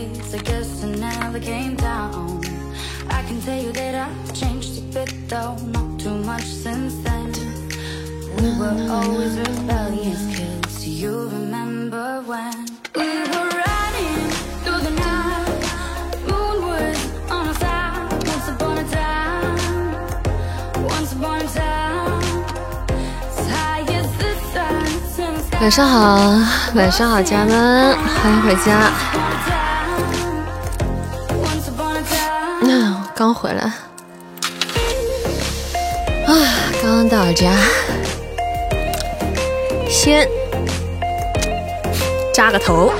I guess I never came down. I can tell you that I've changed a bit, though not too much since then. We were always rebellious kids. Do you remember when we were riding through the night? Moon was on our side. Once upon a time, once upon a time. As high as the sun, in the sky. 晚上好，晚上好，家人们，欢迎回家。 刚回来，啊，刚刚到家，先扎个头。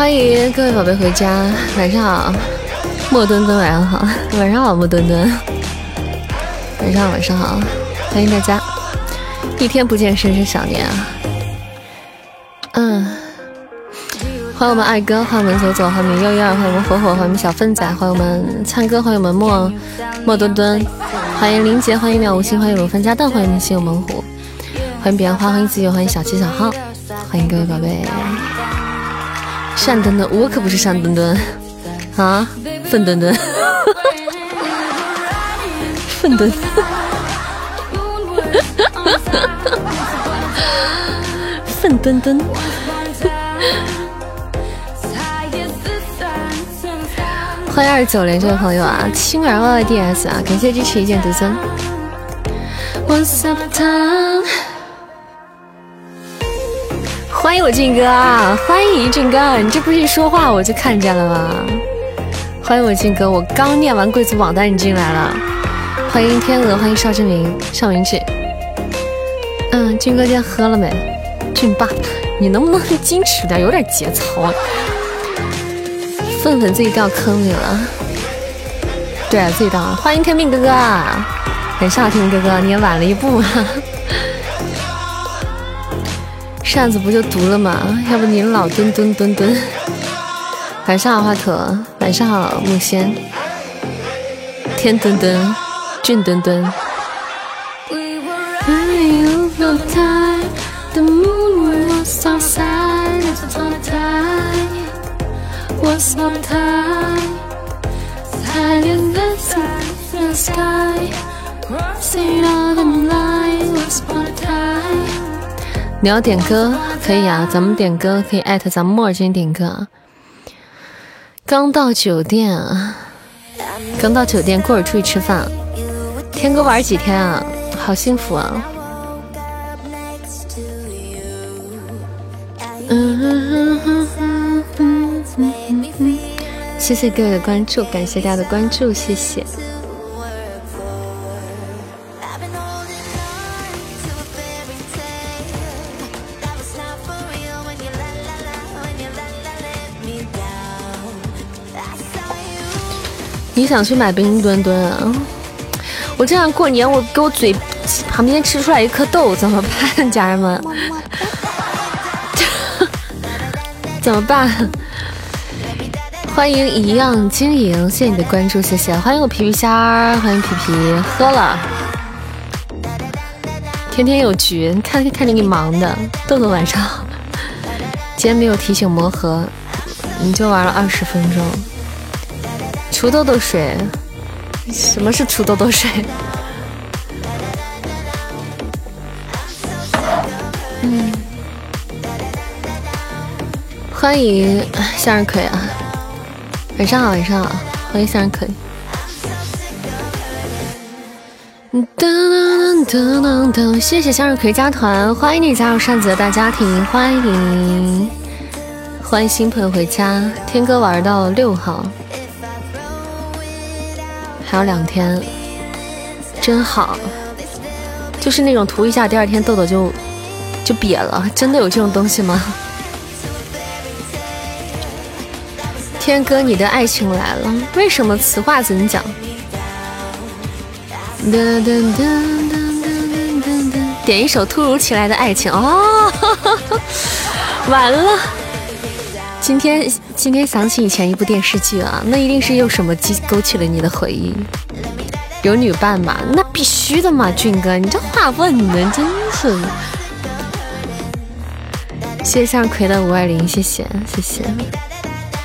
欢迎各位宝贝回家，晚上好，莫墩墩晚上好，晚上好莫墩墩，晚上晚上好，欢迎大家，一天不见深深想念啊，嗯，欢迎我们二哥，欢迎我们左左，欢迎我们悠悠，欢迎我们火火，欢迎我们小 phân 仔，欢迎我们灿哥，欢迎我们莫莫墩墩，欢迎林杰，欢迎妙无心，欢迎我们范家蛋，欢迎我们心有猛虎，欢迎彼岸花，欢迎自由，欢迎小七小号，欢迎各位宝贝。单墩墩，我可不是单墩墩啊，粪墩墩，粪墩，粪墩墩，As high as the sun, in the sky. 欢迎二九零这位朋友啊，青儿 Y Y D S 啊，感谢支持一剑独尊。Once upon a time，欢迎我俊哥，欢迎俊哥，你这不是一说话我就看见了吗？欢迎我俊哥，我刚念完贵族榜单你进来了，欢迎天鹅，欢迎邵志明，邵明志。嗯，俊哥今天喝了没？俊爸，你能不能矜持点，有点节操啊？愤愤自己掉坑里了，对，自己掉。欢迎天命哥哥啊，晚上好，天命哥哥，你也晚了一步啊。扇子不就读了吗？要不您老蹲蹲蹲蹲。晚上好，华佗，晚上好，木仙，天墩墩，俊墩墩。We 你要点歌可以啊，咱们点歌可以艾特咱们墨尔君点歌啊。刚到酒店啊，刚到酒店，过会儿出去吃饭。天哥玩几天啊？好幸福啊！嗯谢谢各位的关注，感谢大家的关注，谢谢。你想去买冰墩墩啊？我这样过年，我给我嘴旁边吃出来一颗痘，怎么办，家人们？怎么办？欢迎一样经营，谢谢你的关注，谢谢。欢迎我皮皮虾，欢迎皮皮，喝了。天天有局，看看着你忙的。豆豆晚上好，今天没有提醒魔盒，你就玩了二十分钟。除痘痘水，什么是除痘痘水？嗯，欢迎向日葵啊！晚上好，晚上好，欢迎向日葵。噔噔噔噔噔，谢谢向日葵加团，欢迎你加入扇子的大家庭，欢迎欢迎新朋友回家。天哥玩到六号。还有两天，真好，就是那种涂一下，第二天痘痘就就瘪了，真的有这种东西吗？天哥，你的爱情来了，为什么？此话怎讲？噔噔噔噔噔噔噔，点一首《突如其来的爱情》哦，完了！今天今天想起以前一部电视剧啊，那一定是有什么激勾起了你的回忆。有女伴嘛？那必须的嘛，俊哥，你这话问的真是。谢谢向日葵的五二零，谢谢谢谢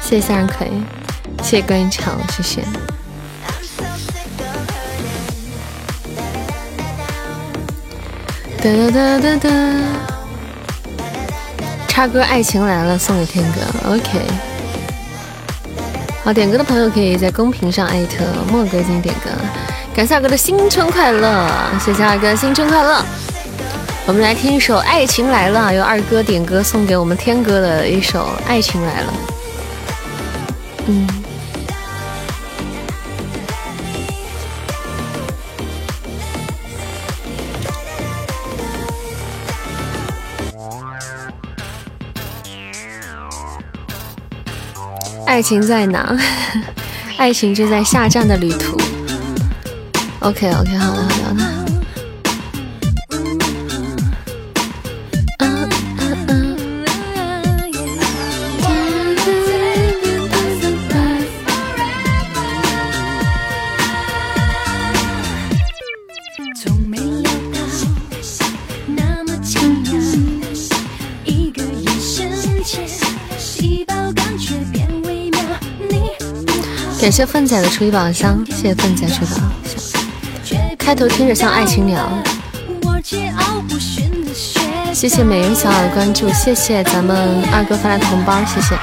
谢谢向日葵，谢谢关云长，谢谢。哒哒哒哒哒，插歌《爱情来了》送给天哥，OK。好，点歌的朋友可以在公屏上艾特莫哥进行点歌，感谢二哥的新春快乐，谢谢二哥新春快乐。我们来听一首《爱情来了》，由二哥点歌送给我们天哥的一首《爱情来了》。嗯。爱情在哪？爱情就在下站的旅途。OK OK，好的好的。感谢凤仔的初一宝箱，谢谢凤仔初一宝。开头听着像爱情鸟。谢谢美人小耳的关注，谢谢咱们二哥发来的红包，谢谢。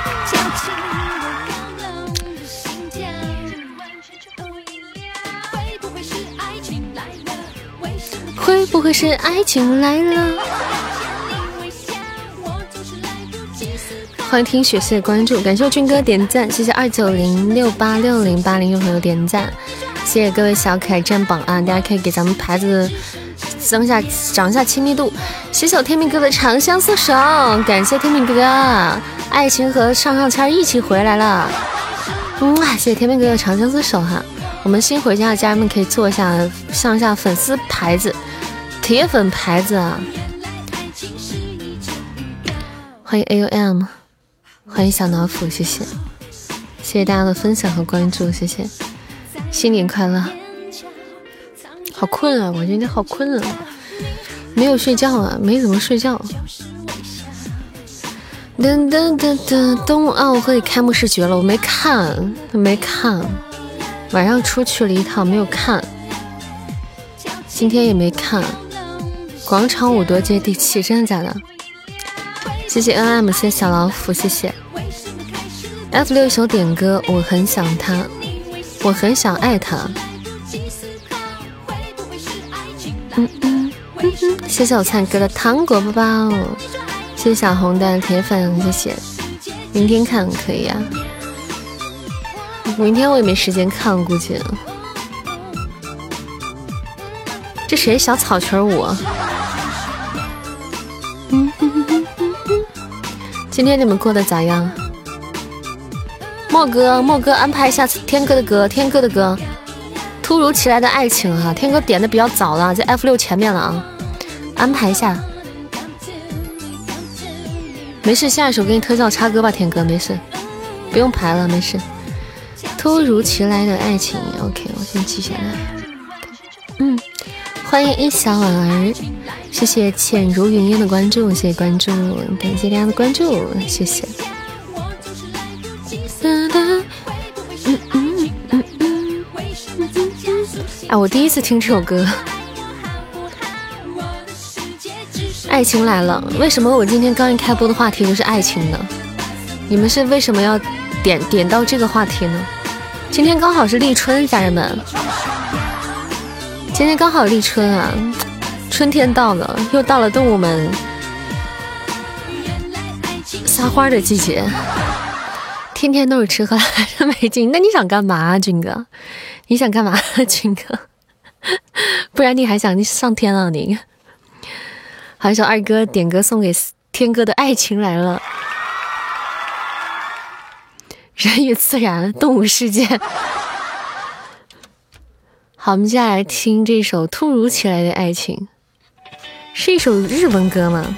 会不会是爱情来了？欢迎听雪，谢谢关注，感谢我俊哥点赞，谢谢二九零六八六零八零有朋友点赞，谢谢各位小可爱占榜啊！大家可以给咱们牌子增下涨一下亲密度。谢谢我天命哥的长相厮守，感谢天命哥哥，爱情和上上签一起回来了。哇，谢谢天命哥的长相厮守哈！我们新回家的家人们可以做一下上一下粉丝牌子，铁粉牌子啊！欢迎 A U M。欢迎小老虎，谢谢，谢谢大家的分享和关注，谢谢，新年快乐！好困啊，我今天好困啊，没有睡觉啊，没怎么睡觉。噔噔噔噔，冬奥会开幕式绝了，我没看，没看，晚上出去了一趟，没有看，今天也没看，广场舞多接地气，真的假的？谢谢 N M，谢谢小老虎，谢谢。F 六首点歌，我很想他，我很想爱他。嗯嗯嗯，谢谢我灿哥的糖果包包，谢谢小红的铁粉，谢谢。明天看可以呀，明天我也没时间看，估计。这谁小草裙舞？今天你们过得咋样？莫哥，莫哥安排一下天哥的歌，天哥的歌，突如其来的爱情哈，天哥点的比较早了，在 F 六前面了啊，安排一下。没事，下一首给你特效插歌吧，天哥，没事，不用排了，没事。突如其来的爱情，OK，我先记下来。嗯，欢迎一小婉儿。谢谢浅如云烟的关注，谢谢关注，感谢大家的关注，谢谢。哎，我第一次听这首歌，《爱情来了》。为什么我今天刚一开播的话题就是爱情呢？你们是为什么要点点到这个话题呢？今天刚好是立春，家人们，今天刚好立春啊。春天到了，又到了动物们撒欢的季节。天天都是吃喝拉撒没劲，那你想干嘛啊，军哥？你想干嘛，军哥？不然你还想上天了？你？好一首二哥点歌送给天哥的爱情来了。人与自然，动物世界。好，我们接下来听这首突如其来的爱情。是一首日文歌吗？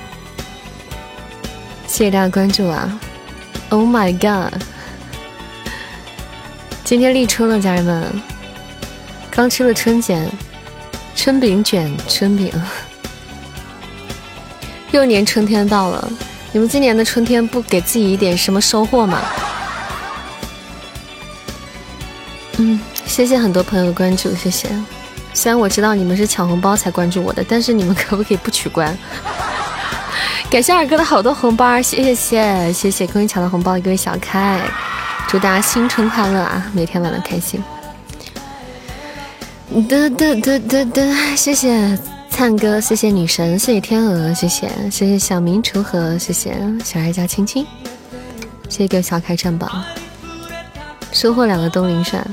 谢谢大家关注啊！Oh my god！今天立春了，家人们，刚吃了春卷，春饼卷，春饼。又年春天到了，你们今年的春天不给自己一点什么收获吗？嗯，谢谢很多朋友的关注，谢谢。虽然我知道你们是抢红包才关注我的，但是你们可不可以不取关？感谢二哥的好多红包，谢谢谢谢谢，恭喜抢到红包的，各位小开，祝大家新春快乐啊，每天玩的开心。哒哒哒哒哒，谢谢灿哥，谢谢女神，谢谢天鹅，谢谢谢谢小明锄禾，谢谢小爱家青青，谢谢各位小开战宝，收获两个东林扇。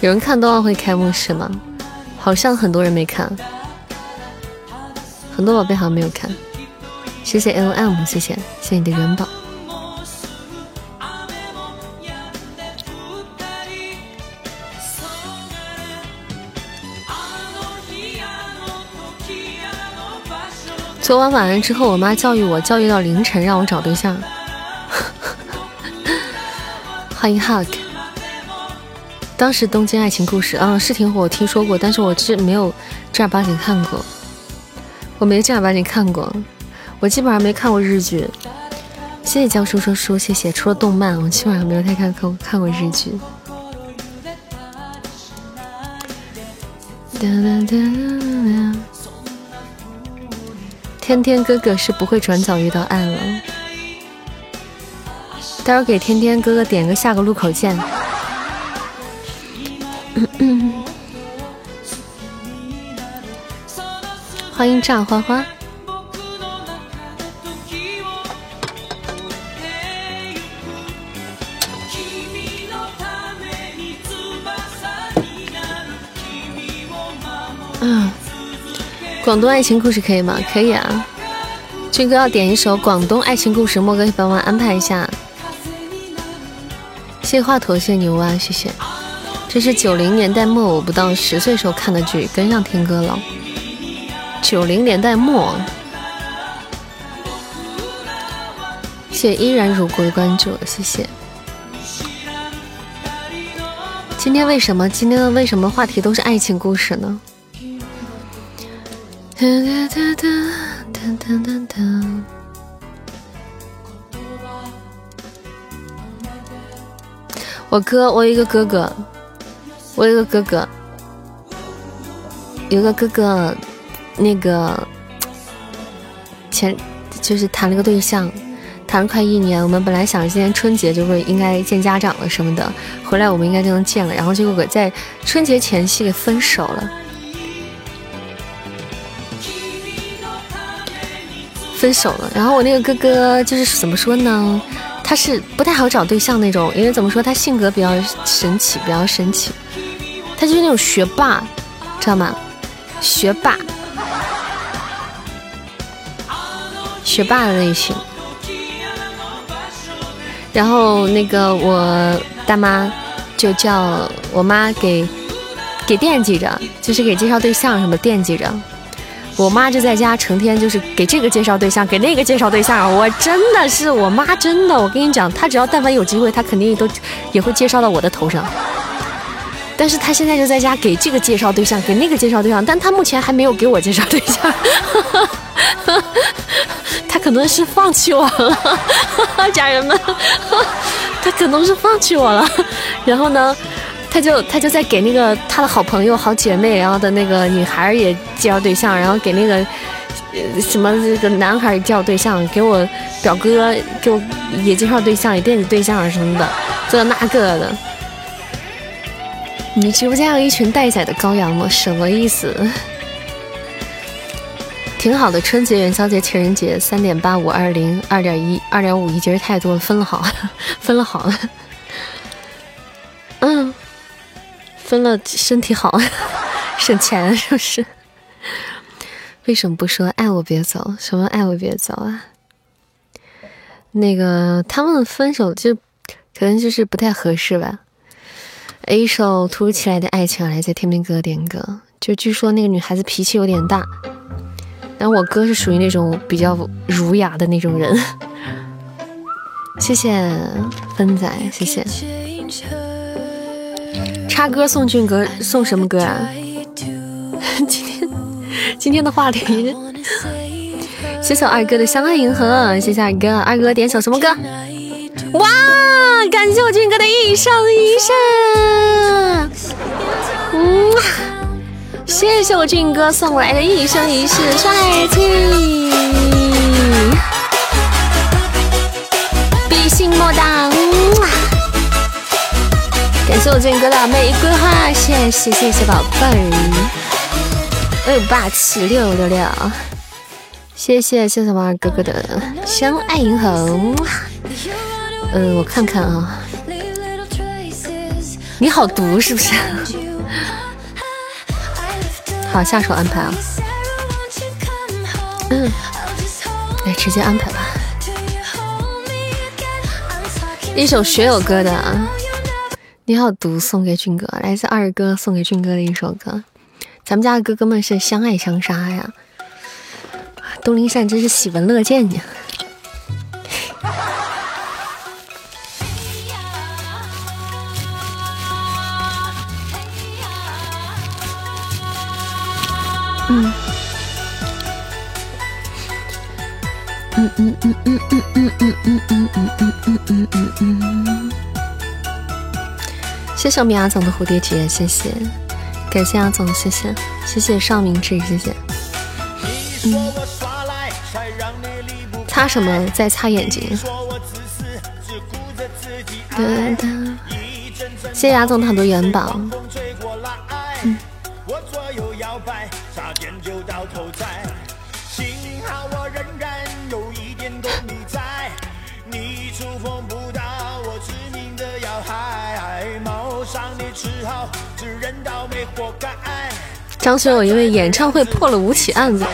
有人看冬奥会开幕式吗？好像很多人没看，很多宝贝好像没有看。谢谢 L M，谢谢谢谢你的元宝。昨晚晚上之后，我妈教育我，教育到凌晨，让我找对象。欢迎 Hug。当时《东京爱情故事》啊是挺火，我听说过，但是我是没有正儿八经看过，我没正儿八经看过，我基本上没看过日剧。谢谢江叔说书，谢谢。除了动漫，我基本上没有太看看看过日剧。天天哥哥是不会转角遇到爱了，待会儿给天天哥哥点个下个路口见。欢迎炸花花。广东爱情故事可以吗？可以啊。军哥要点一首广东爱情故事，莫哥帮忙安排一下。谢谢华佗，谢牛蛙，谢谢。这是九零年代末我不到十岁时候看的剧，跟上天哥了。九零年代末，谢依然如故的关注，谢谢。今天为什么今天的为什么话题都是爱情故事呢？哒哒哒哒哒哒哒哒。我哥，我有一个哥哥。我有一个哥哥，有个哥哥，那个前就是谈了个对象，谈了快一年。我们本来想今年春节就会应该见家长了什么的，回来我们应该就能见了。然后结果在春节前夕给分手了，分手了。然后我那个哥哥就是怎么说呢？他是不太好找对象那种，因为怎么说，他性格比较神奇，比较神奇。他就是那种学霸，知道吗？学霸，学霸的类型。然后那个我大妈就叫我妈给给惦记着，就是给介绍对象什么惦记着。我妈就在家成天就是给这个介绍对象，给那个介绍对象。我真的是我妈，真的，我跟你讲，她只要但凡有机会，她肯定都也会介绍到我的头上。但是她现在就在家给这个介绍对象，给那个介绍对象，但她目前还没有给我介绍对象，她可能是放弃我了，家人们，她可能是放弃我了。然后呢，他就他就在给那个他的好朋友、好姐妹，然后的那个女孩也介绍对象，然后给那个什么这个男孩介绍对象，给我表哥给我也介绍对象，也惦记对象什么的，这那个的。你直播间有一群待宰的羔羊吗？什么意思？挺好的，春节、元宵节、情人节，三点八五二零二点一二点五一节日太多了，分了好，分了好了，嗯，分了身体好，省钱是不是？为什么不说爱我别走？什么爱我别走啊？那个他们分手就可能就是不太合适吧。一首突如其来的爱情，来自天明哥点歌。就据说那个女孩子脾气有点大，但我哥是属于那种比较儒雅的那种人。谢谢芬仔，谢谢。插歌送俊哥，送什么歌啊？今天今天的话题，谢谢二哥的相爱银河，谢谢二哥，二哥点首什么歌？哇，感谢我俊哥的一生一世，嗯，谢谢我俊哥送来的一生一世帅气。谢我俊哥的玫瑰花，谢谢谢谢宝贝儿，哎霸气六六六，谢谢谢谢王二哥哥的相爱银河，嗯，我看看啊，你好毒是不是？好，下手安排啊，嗯，来直接安排吧。一首学友歌的《你好毒》送给俊哥，来自二哥送给俊哥的一首歌。咱们家的哥哥们是相爱相杀呀！东林善真是喜闻乐见呀！嗯。嗯嗯嗯嗯嗯嗯嗯嗯嗯嗯嗯嗯嗯嗯，谢谢我们阿总的蝴蝶结，谢谢，感谢阿总，谢谢，谢谢邵明志，谢谢。嗯，擦什么？在擦眼睛。哒哒，谢谢阿总的很多元宝。嗯。张学友因为演唱会破了五起案子。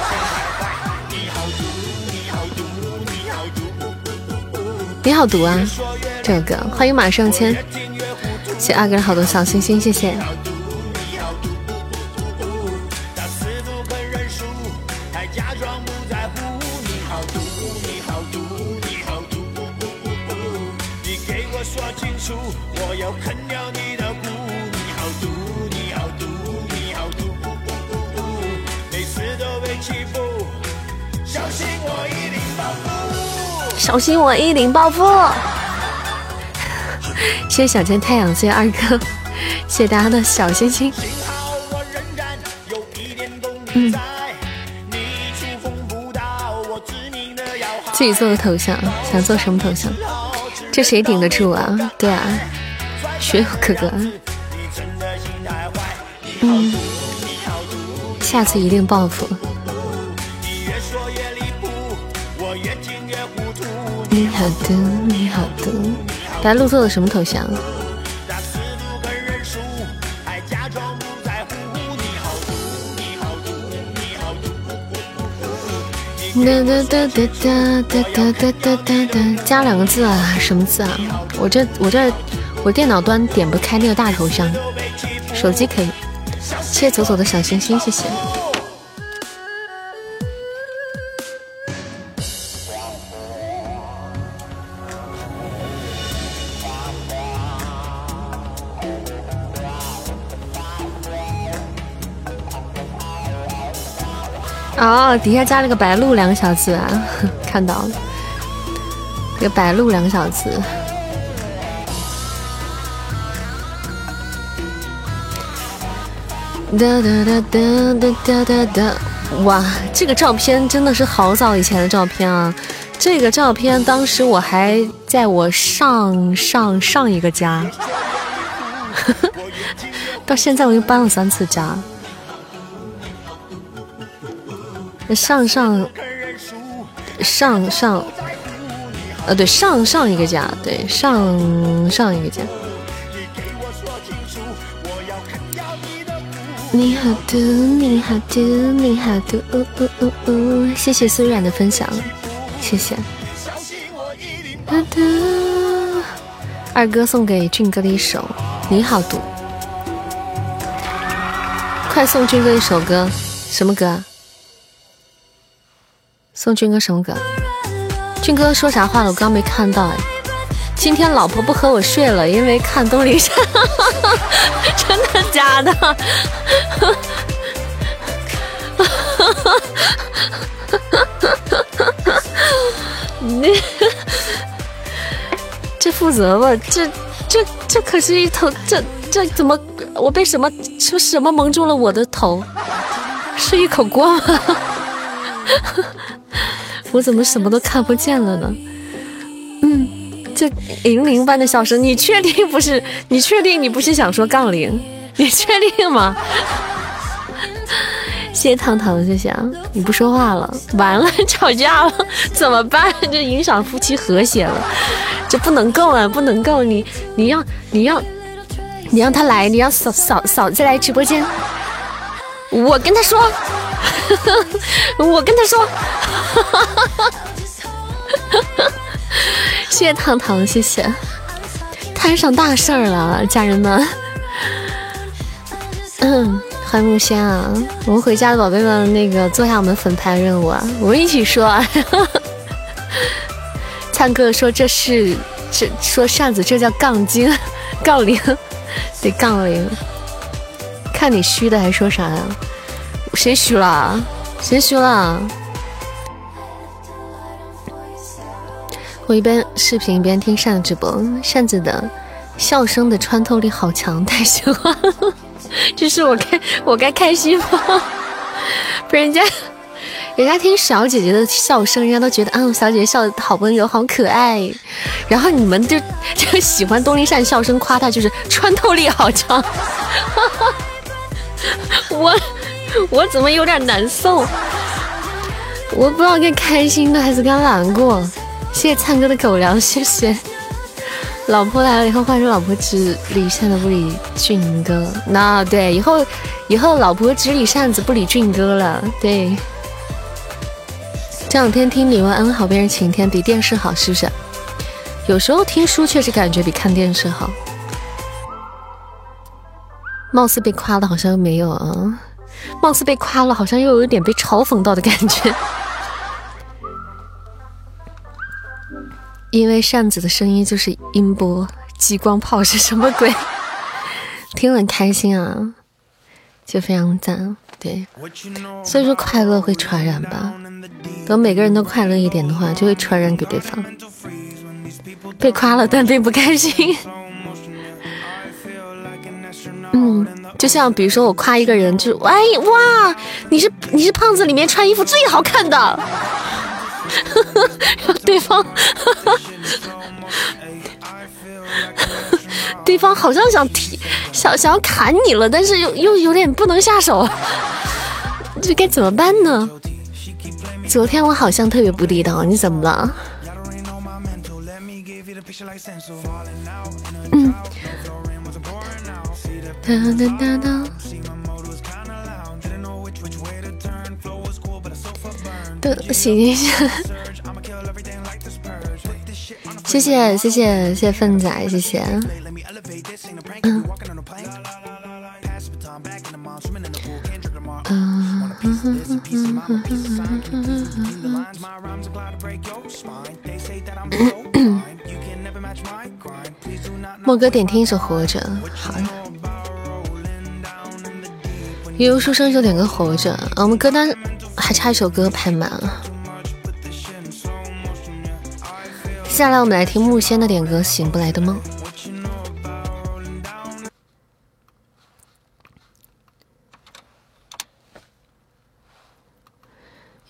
你好毒啊！这首歌，欢迎马上签，谢阿哥好多小心心，谢谢。小心我一领暴富！谢谢小天太阳，谢谢二哥，谢谢大家的小心心。嗯，自己做个头像，想做什么头像？这谁顶得住啊？对啊，学友哥哥。嗯，下次一定报复。你好毒，你好毒！大家录错了什么头像？哒哒哒哒哒哒哒哒哒哒，加两个字啊？什么字啊？我这我这我电脑端点不开那个大头像，手机可以。谢谢走走的小心心，谢谢。底下加了个白鹿两个小字啊，看到了，个白鹿两个小字。哒哒哒哒哒哒哒！哇，这个照片真的是好早以前的照片啊！这个照片当时我还在我上上上一个家，到现在我又搬了三次家。上上上上，呃，对，上上一个家，对，上上一个家。你好毒，你好毒，你好毒，呜呜呜呜！谢谢苏冉的分享，谢谢。二哥送给俊哥的一首《你好毒》，快送俊哥一首歌，什么歌？送军哥什么歌？军哥说啥话了？我刚没看到哎。今天老婆不和我睡了，因为看东林山。真的假的？你 这负责吧？这这这可是一头这这怎么？我被什么是什么蒙住了我的头？是一口锅吗？我怎么什么都看不见了呢？嗯，这银铃般的笑声，你确定不是？你确定你不是想说杠铃？你确定吗？谢谢糖糖，谢谢啊！你不说话了，完了，吵架了，怎么办？这影响夫妻和谐了，这不能够啊，不能够！你你要你要你让他来，你让嫂嫂嫂子来直播间，我跟他说，我跟他说，谢谢糖糖，谢谢，摊上大事儿了，家人们，嗯。欢迎木仙啊！我们回家的宝贝们，那个做下我们粉牌任务啊！我们一起说啊！灿哥说这是这说扇子这叫杠精杠铃得杠铃，看你虚的还说啥呀？谁虚了？谁虚了？我一边视频一边听扇子直播，扇子的笑声的穿透力好强，太喜欢了。这是我该我该开心吗？不，人家人家听小姐姐的笑声，人家都觉得啊，小姐姐笑的好温柔，好可爱。然后你们就就喜欢东林善笑声，夸她就是穿透力好强。我 我怎么有点难受？我不知道该开心的还是该难过。谢谢灿哥的狗粮，谢谢。老婆来了以后，换成老婆只理扇子不理俊哥。那对，以后以后老婆只理扇子不理俊哥了。对，这两天听李玟安好，别人晴天比电视好，是不是？有时候听书确实感觉比看电视好。貌似被夸的，好像没有啊。貌似被夸了，好像又有点被嘲讽到的感觉。因为扇子的声音就是音波，激光炮是什么鬼？听了很开心啊，就非常赞。对，所以说快乐会传染吧。等每个人都快乐一点的话，就会传染给对方。被夸了，但并不开心。嗯，就像比如说我夸一个人，就是哎哇，你是你是胖子里面穿衣服最好看的。对方，对方好像想提，想想要砍你了，但是又又有点不能下手，这该怎么办呢？昨天我好像特别不地道，你怎么了？嗯。洗一下，谢谢谢谢谢谢粪仔，谢谢。嗯。莫哥点听一首《活着》，好悠悠书生就点个《活着》，我们歌单。还差一首歌排满了，接下来我们来听木仙的点歌《醒不来的梦》。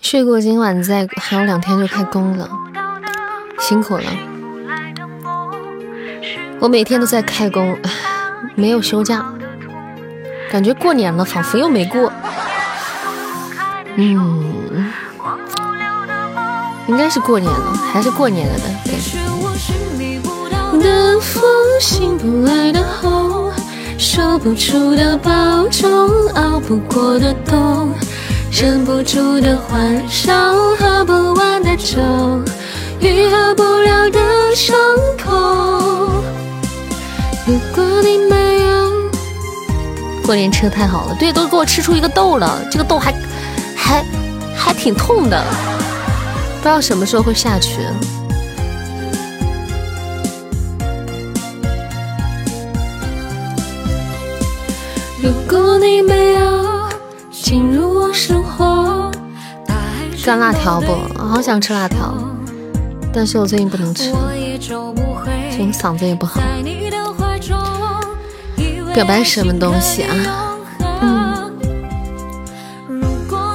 睡过今晚再还有两天就开工了，辛苦了。我每天都在开工，没有休假，感觉过年了，仿佛又没过。嗯，应该是过年了，还是过年了的。的风，醒不来的红，说不出的保重，熬不过的冬，忍不住的欢笑，喝不完的酒，愈合不了的伤口。如果你没有，过年吃的太好了，对，都给我吃出一个痘了，这个痘还。还还挺痛的，不知道什么时候会下去。如果你没有进入我生活，干辣条不？好想吃辣条，但是我最近不能吃，最近嗓子也不好。表白什么东西啊？嗯，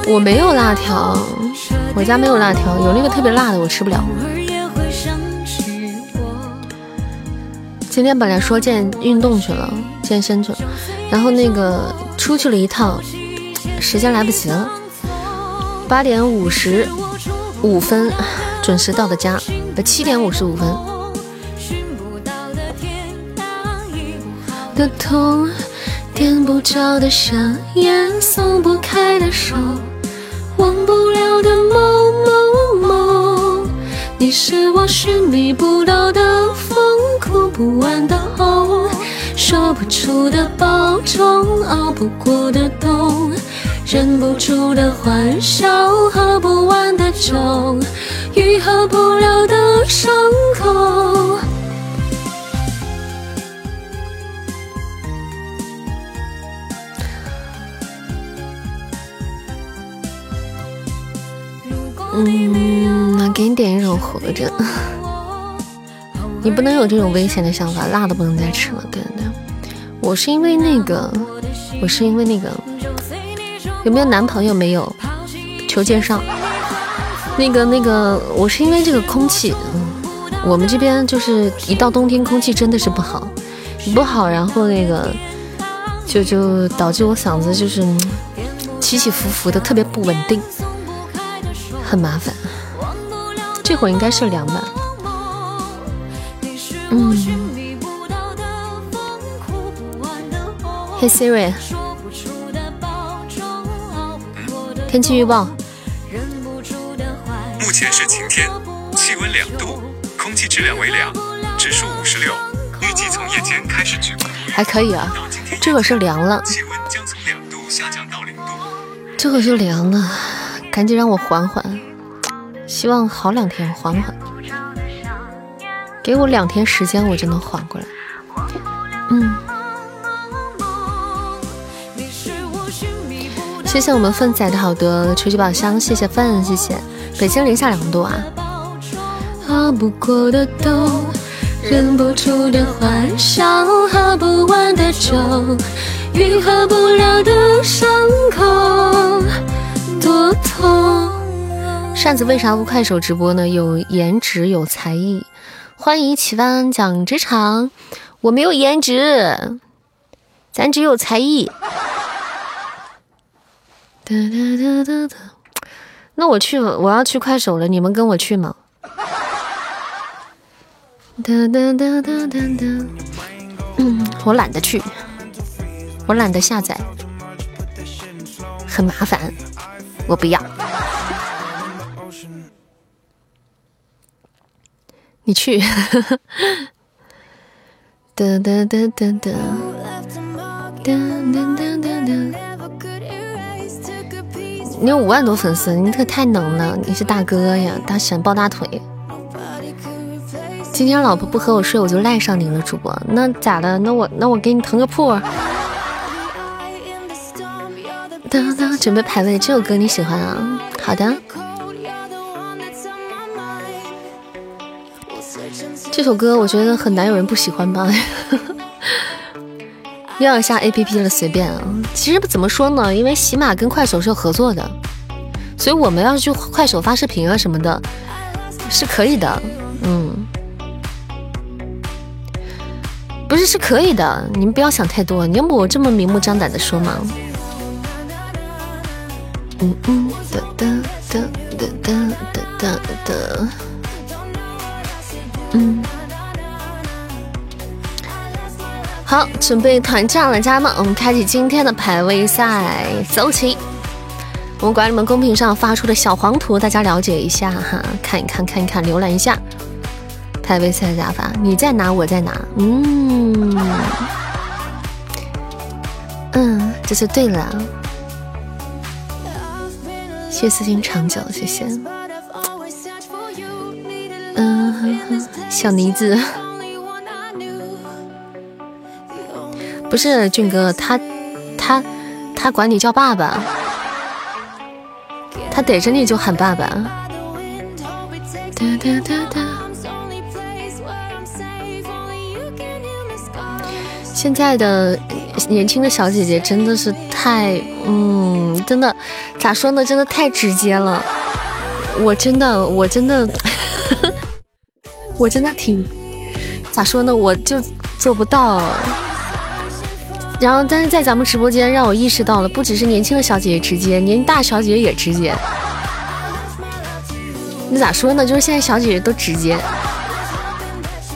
我没有辣条，我家没有辣条，有那个特别辣的我吃不了。今天本来说健运动去了，健身去了，然后那个出去了一趟，时间来不及了。八点五十五分准时到的家，呃，七点五十五分。的痛，点不着的香烟，松不开的手，忘不了的梦梦梦。你是我寻觅不到的风，哭不完的红，说不出的保重，熬不过的冬，忍不住的欢笑，喝不完的酒，愈合不了的伤口。给你点一首《活着》。你不能有这种危险的想法，辣的不能再吃了。对对，我是因为那个，我是因为那个，有没有男朋友？没有，求介绍。那个那个，我是因为这个空气，我们这边就是一到冬天，空气真的是不好，不好，然后那个就就导致我嗓子就是起起伏伏的，特别不稳定。很麻烦，这会儿应该是凉吧。嗯。嘿 Siri，天气预报。目前是晴天，气温两度，空气质量为良，指数五十六，预计从夜间开始局部。还可以啊，这会儿是凉了。气温将从两度下降到零度。这会儿是凉了。赶紧让我缓缓，希望好两天缓缓，给我两天时间，我就能缓过来。嗯，谢谢我们奋仔的好多初级宝箱，谢谢奋，谢谢。北京零下两度啊。熬不过的冬，忍不住的欢笑，喝不完的酒，愈合不了的伤口。多痛！扇子为啥不快手直播呢？有颜值，有才艺，欢迎奇湾讲职场。我没有颜值，咱只有才艺。哒哒哒哒哒。那我去，我要去快手了，你们跟我去吗？哒哒哒哒哒哒。嗯，我懒得去，我懒得下载，很麻烦。我不要，你去。哒哒哒哒哒，哒哒哒哒哒。你有五万多粉丝，你可太能了，你是大哥呀，大神抱大腿。今天老婆不和我睡，我就赖上你了，主播。那咋的？那我那我给你腾个铺。准备排位，这首歌你喜欢啊？好的，这首歌我觉得很难有人不喜欢吧？又要下 A P P 了，随便啊。其实怎么说呢？因为喜马跟快手是有合作的，所以我们要去快手发视频啊什么的，是可以的。嗯，不是是可以的，你们不要想太多。你要不我这么明目张胆的说吗？嗯嗯哒哒哒哒哒哒哒，嗯，好，准备团战了，家人们，我们开启今天的排位赛，走起！我们管理们公屏上发出的小黄图，大家了解一下哈，看一看，看一看，浏览一下排位赛打法。你在哪？我在哪？嗯，嗯，这就对了。谢谢私信长久，谢谢嗯。小妮子，不是俊哥，他他他管你叫爸爸，他逮着你就喊爸爸。现在的年轻的小姐姐真的是太，嗯，真的咋说呢？真的太直接了。我真的，我真的。我真的挺咋说呢，我就做不到。然后，但是在咱们直播间，让我意识到了，不只是年轻的小姐姐直接，年纪大小姐也直接。那咋说呢？就是现在小姐姐都直接。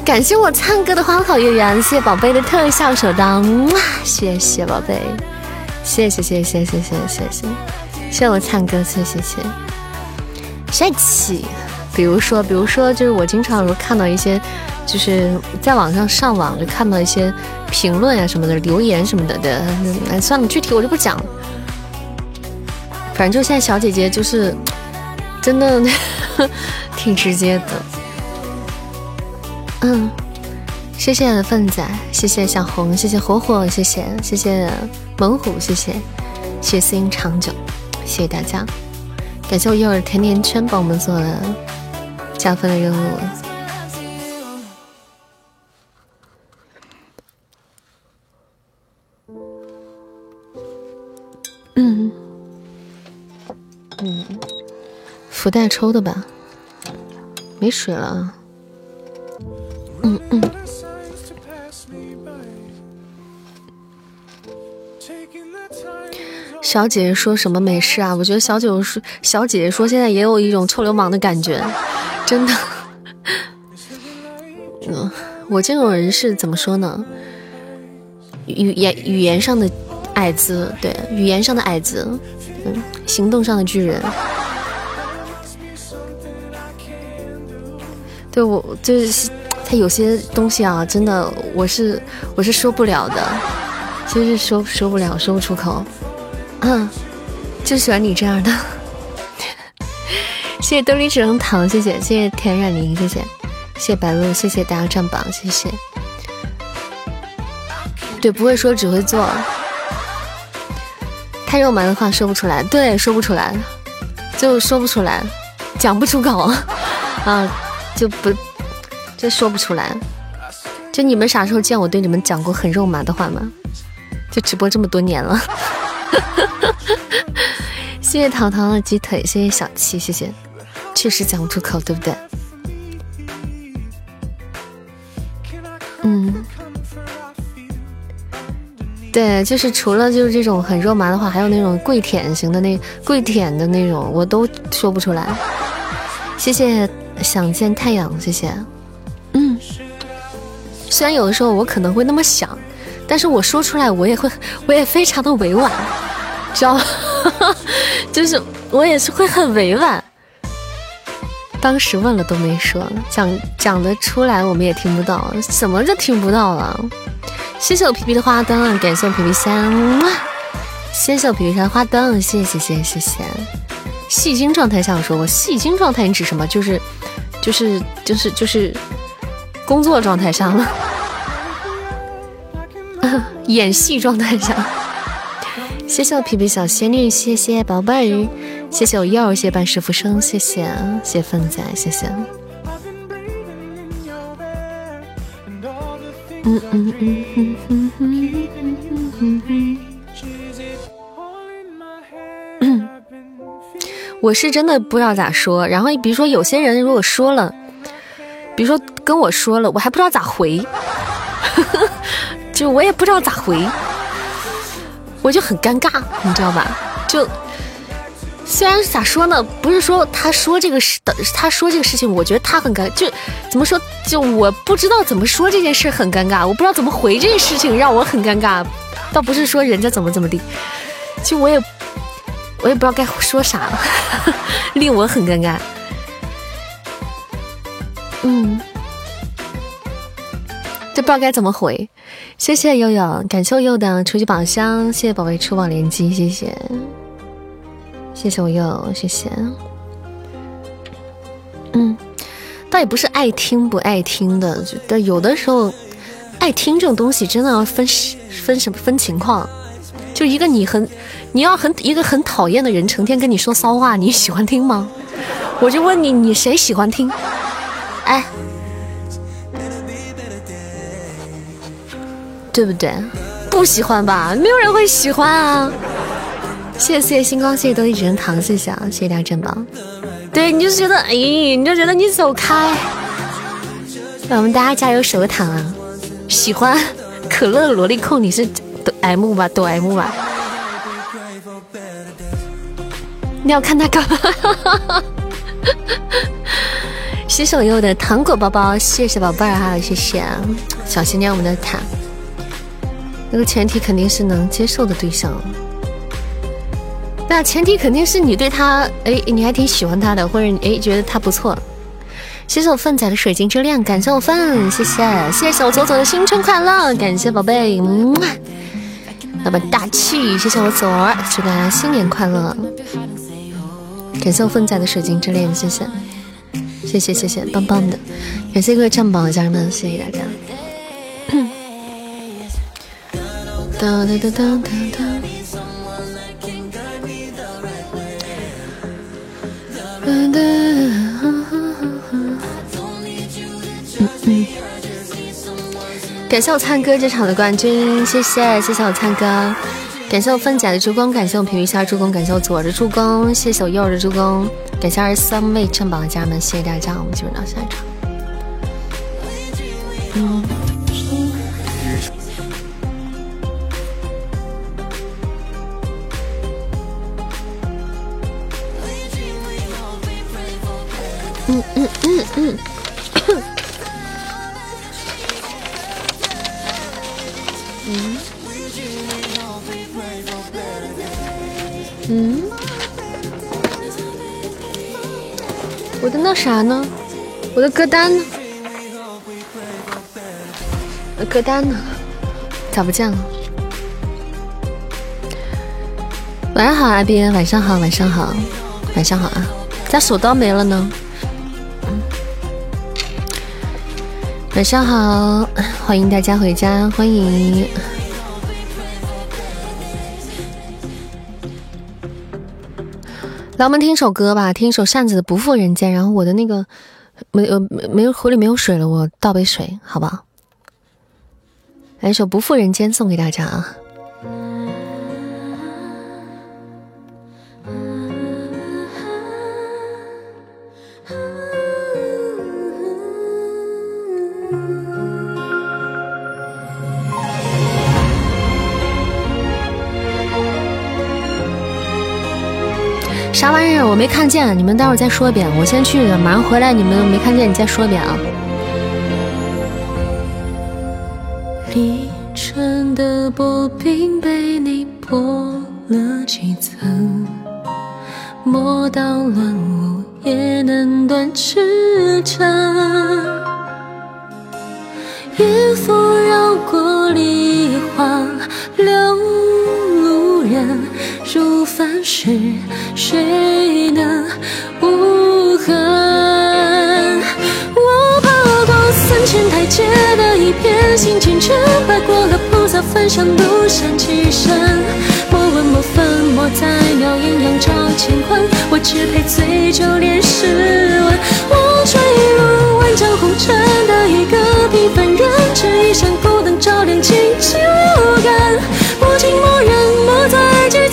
感谢我唱歌的花好月圆，谢谢宝贝的特效手刀，谢谢宝贝，谢谢谢谢谢谢谢谢谢谢我唱歌，谢谢谢，帅气。比如说，比如说，就是我经常有看到一些，就是在网上上网就看到一些评论呀什么的，留言什么的的。哎，算了，具体我就不讲了。反正就现在小姐姐就是真的 挺直接的。嗯，谢谢凤仔，谢谢小红，谢谢火火，谢谢谢谢猛虎，谢谢谢谢思音长久，谢谢大家，感谢我幼儿甜甜圈帮我们做的。加分的任务。嗯嗯，福袋抽的吧？没水了。嗯嗯。小姐姐说什么没事啊？我觉得小九说，小姐姐说现在也有一种臭流氓的感觉。真的，嗯，我这种人是怎么说呢？语言语言上的矮子，对，语言上的矮子，嗯，行动上的巨人。对我就是他有些东西啊，真的我是我是说不了的，其实是说说不了，说不出口。嗯，就喜欢你这样的。谢谢兜里只能糖，谢谢谢谢田冉宁，谢谢谢谢白鹿，谢谢大家占榜，谢谢。对，不会说只会做，太肉麻的话说不出来，对，说不出来，就说不出来，讲不出口啊，就不就说不出来。就你们啥时候见我对你们讲过很肉麻的话吗？就直播这么多年了。哈 谢谢糖糖的鸡腿，谢谢小七，谢谢。确实讲不出口，对不对？嗯，对，就是除了就是这种很肉麻的话，还有那种跪舔型的那跪舔的那种，我都说不出来。谢谢想见太阳，谢谢。嗯，虽然有的时候我可能会那么想，但是我说出来我也会，我也非常的委婉，知道吗？就是我也是会很委婉。当时问了都没说，讲讲得出来我们也听不到，怎么就听不到了？谢谢我皮皮的花灯，感谢我皮皮三，谢谢我皮皮三花灯，谢谢谢谢谢谢。戏精状态下我说，我戏精状态你指什么？就是就是就是就是工作状态上了，演戏状态下。谢谢我皮皮小仙女，谢谢宝贝儿。谢谢我幼儿，谢谢半师傅生，谢谢谢谢凤仔，谢谢。嗯嗯嗯嗯嗯我是真的不知道咋说。然后比如说有些人如果说了，比如说跟我说了，我还不知道咋回，就我也不知道咋回，我就很尴尬，你知道吧？就。虽然咋说呢，不是说他说这个事的，他说这个事情，我觉得他很尴，就怎么说，就我不知道怎么说这件事很尴尬，我不知道怎么回这件事情让我很尴尬，倒不是说人家怎么怎么地，就我也我也不知道该说啥，令我很尴尬。嗯，就不知道该怎么回。谢谢悠悠，感谢悠悠的初级宝箱，谢谢宝贝出宝连击，谢谢。谢谢我悠谢谢，嗯，倒也不是爱听不爱听的，但有的时候爱听这种东西真的要分分什么分情况。就一个你很你要很一个很讨厌的人，成天跟你说骚话，你喜欢听吗？我就问你，你谁喜欢听？哎，对不对？不喜欢吧？没有人会喜欢啊！谢谢星光，谢谢多一人糖，谢谢啊！谢谢大家珍宝。对，你就觉得，哎，你就觉得你走开。让我们大家加油，守个糖啊！喜欢可乐萝莉控，你是抖 M 吧？抖 M 吧？你要看那个？洗手用的糖果包包，谢谢宝贝儿哈，谢谢小心点我们的塔。那个前提肯定是能接受的对象，那前提肯定是你对他，哎，你还挺喜欢他的，或者你哎觉得他不错。谢谢我粪仔的水晶之恋，感谢我粪，谢谢谢谢小左左的新春快乐，感谢宝贝，老板大气，谢谢我左儿，祝大家新年快乐。感谢我粪仔的水晶之恋，谢谢谢谢谢谢，棒棒的，感谢各位战宝家人们，谢谢大家。哒哒哒哒哒哒。嗯嗯。感谢我灿哥这场的冠军，谢谢谢谢我灿哥，感谢我分仔的助攻，感谢我皮皮虾助攻，感谢我左的助攻，谢谢我右的助攻，感谢二十三位正榜的家人们，谢谢大家，我们进入到下一场。啥呢？我的歌单呢？歌单呢？咋不见了？晚上好，阿斌，晚上好，晚上好，晚上好啊！咋手刀没了呢？晚上好，欢迎大家回家，欢迎。来，我们听首歌吧，听一首扇子的《不负人间》。然后我的那个没有没有壶里没有水了，我倒杯水，好不好？来一首《不负人间》送给大家啊。啥玩意儿？我没看见，你们待会儿再说一遍。我先去，马上回来。你们没看见，你再说一遍啊。离春的薄冰被你剥了几层，磨到乱舞也能断痴缠。凡事，谁能无痕？我爬过三千台阶的一片新青春，拜过了菩萨，焚香独善其身。莫问莫分，莫再描阴阳照乾坤，我只配醉酒连诗文。我坠入万丈红尘的一个平凡人，只一盏孤灯照亮寂静无感。莫近莫远，莫在几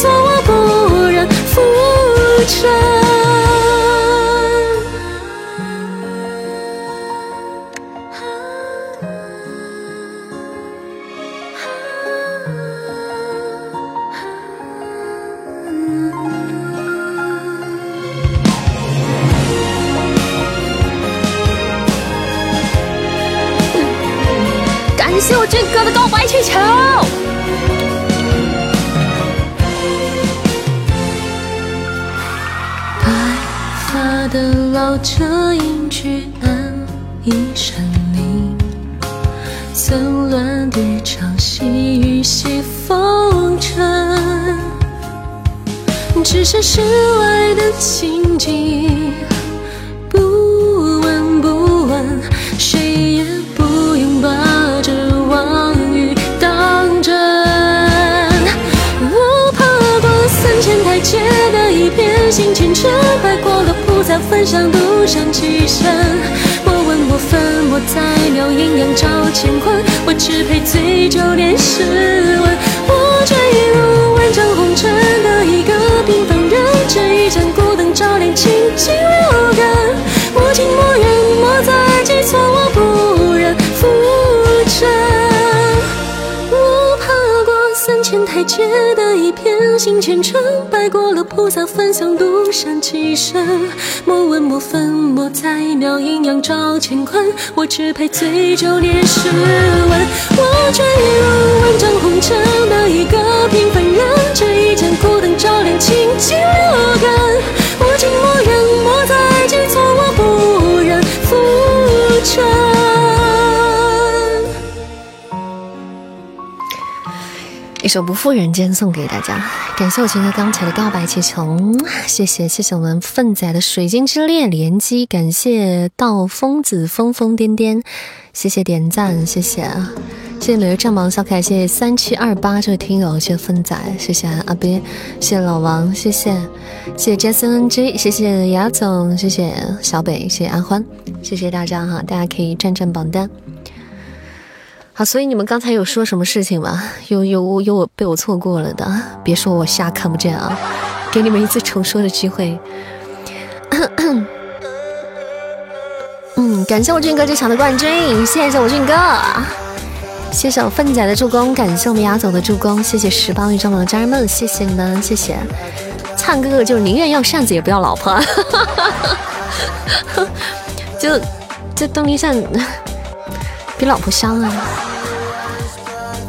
虔诚，拜过了菩萨，焚香独善其身。莫问莫分莫载，妙阴阳照乾坤。我只配醉酒念诗文。我坠入万丈红尘的一个平凡人，这一盏孤灯照亮清净六根。我近莫远莫再记错，我不忍浮沉。首《不负人间》送给大家，感谢我情歌刚才的告白气球，谢谢谢谢我们粪仔的水晶之恋连击，感谢道疯子疯疯癫癫，谢谢点赞，谢谢。啊谢谢每位战榜小可爱，谢谢三七二八这位听友，谢谢粪仔，谢谢阿斌，谢谢老王，谢谢。谢谢 Jason G，谢谢雅总，谢谢小北，谢谢阿欢，谢谢大家哈，大家可以占占榜单。好，所以你们刚才有说什么事情吗？有有有我被我错过了的，别说我瞎看不见啊！给你们一次重说的机会。嗯，感谢我俊哥这场的冠军，谢谢我俊哥，谢谢我粪仔的助攻，感谢我们丫总的助攻，谢谢十八位中榜的家人们，谢谢你们，谢谢。灿哥哥就是宁愿要扇子也不要老婆，就就东篱扇。比老婆香啊！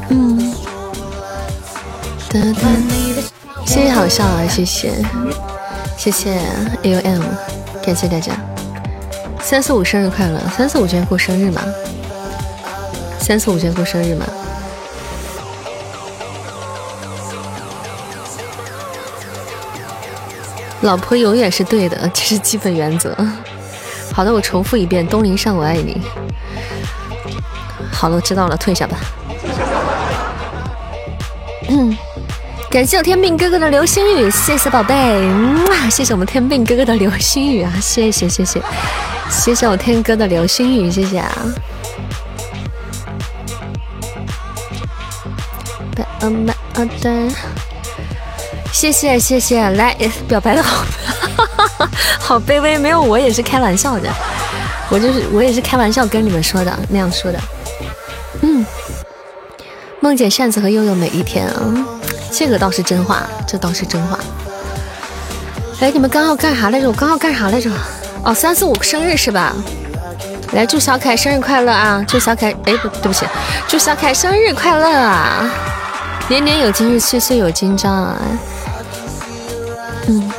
嗯，谢谢好笑啊！谢谢，谢谢 A U M，感谢大家。三四五生日快乐！三四五今天过生日吗？三四五今天过生日吗？老婆永远是对的，这是基本原则。好的，我重复一遍：东林上，我爱你。好了，知道了，退下吧。嗯，感谢我天命哥哥的流星雨，谢谢宝贝，哇，谢谢我们天命哥哥的流星雨啊，谢谢谢谢，谢谢我天哥的流星雨，谢谢啊。谢谢谢谢，来表白的好，好卑微，没有我也是开玩笑的，我就是我也是开玩笑跟你们说的，那样说的。梦见扇子和悠悠每一天啊，这个倒是真话，这倒是真话。哎，你们刚要干啥来着？我刚要干啥来着？哦，三四五生日是吧？来祝小凯生日快乐啊！祝小凯，哎不，对不起，祝小凯生日快乐啊！年年有今日，岁岁有今朝啊！嗯，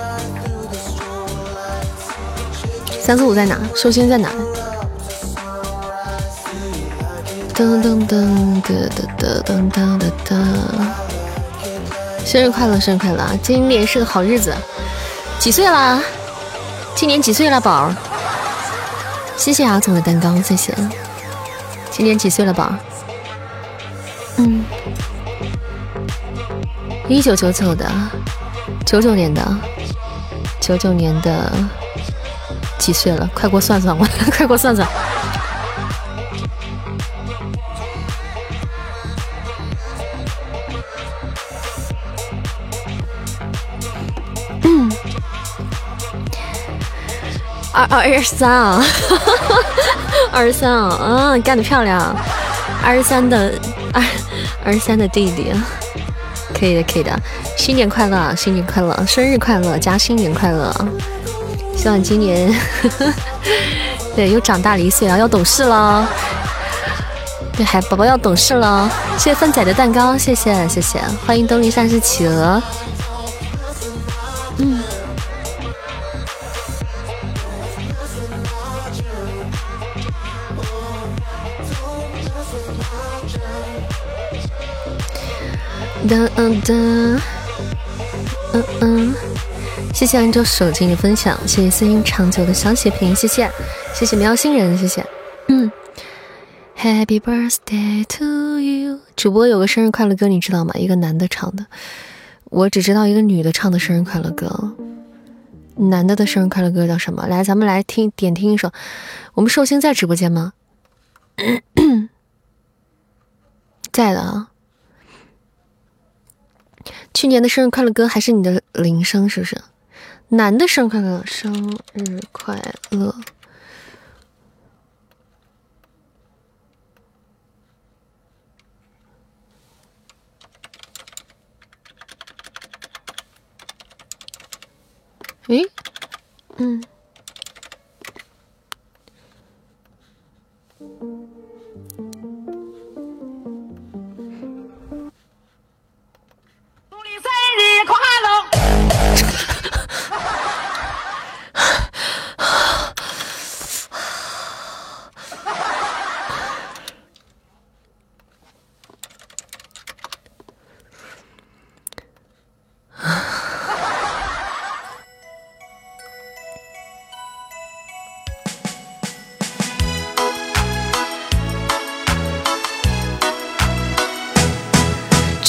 三四五在哪？寿星在哪？噔噔噔噔噔噔噔噔噔！生日快乐，生日快乐！今年是个好日子，几岁啦？今年几岁了，宝？谢谢阿总的蛋糕，谢谢。今年几岁了，宝？嗯，一九九九的，九九年的，九九年的几岁了？快给我算算，我 快给我算算。二二十三啊，二十三啊，嗯，干得漂亮，二十三的二二十三的弟弟，可以的，可以的，新年快乐，新年快乐，生日快乐，加新年快乐，希望今年对又长大了一岁啊，要懂事了，对，还宝宝要懂事了，谢谢粪仔的蛋糕，谢谢谢谢，欢迎东篱上是企鹅。哒嗯哒，嗯嗯，谢谢安卓手机的分享，谢谢声音长久的小血瓶，谢谢，谢谢喵星人，谢谢，嗯，Happy birthday to you，主播有个生日快乐歌，你知道吗？一个男的唱的，我只知道一个女的唱的生日快乐歌，男的的生日快乐歌叫什么？来，咱们来听点听一首。我们寿星在直播间吗？在的啊。去年的生日快乐歌还是你的铃声，是不是？男的生日快乐，生日快乐。诶，嗯。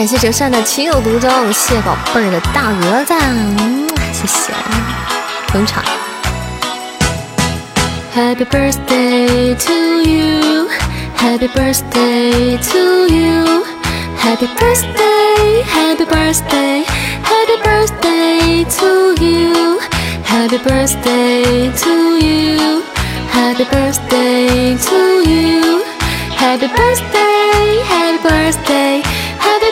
感谢折扇的情有独钟，谢谢宝贝儿的大鹅子，谢谢捧场。Happy birthday to you, Happy birthday to you, Happy birthday, Happy birthday, Happy birthday to you, Happy birthday to you, Happy birthday to you, Happy birthday, Happy birthday.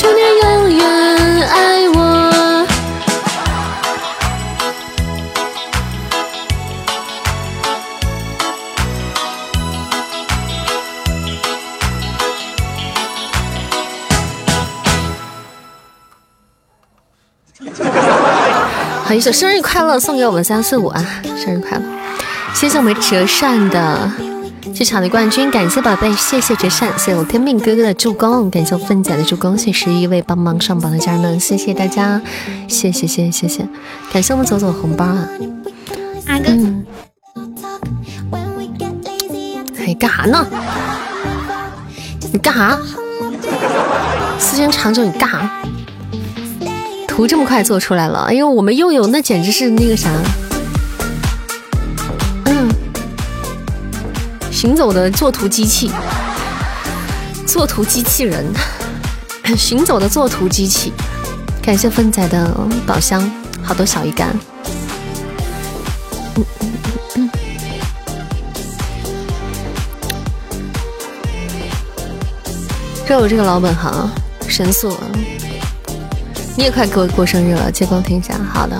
祝你永远爱我。好，一首生日快乐送给我们三四五啊！生日快乐，谢谢我们折扇的。去场的冠军，感谢宝贝，谢谢绝善，谢谢我天命哥哥的助攻，感谢我凤仔的助攻，谢谢十一位帮忙上榜的家人们，谢谢大家，谢谢谢谢谢谢，感谢我们走走红包啊！阿哥，哎，干啥呢？你干啥？时间长久，你干啥？图这么快做出来了，哎呦，我们又有，那简直是那个啥。行走的作图机器，作图机器人，行走的作图机器。感谢芬仔的宝箱，好多小鱼干。嗯嗯嗯这有这个老本行，神速。你也快给我过生日了，借光听一下。好的，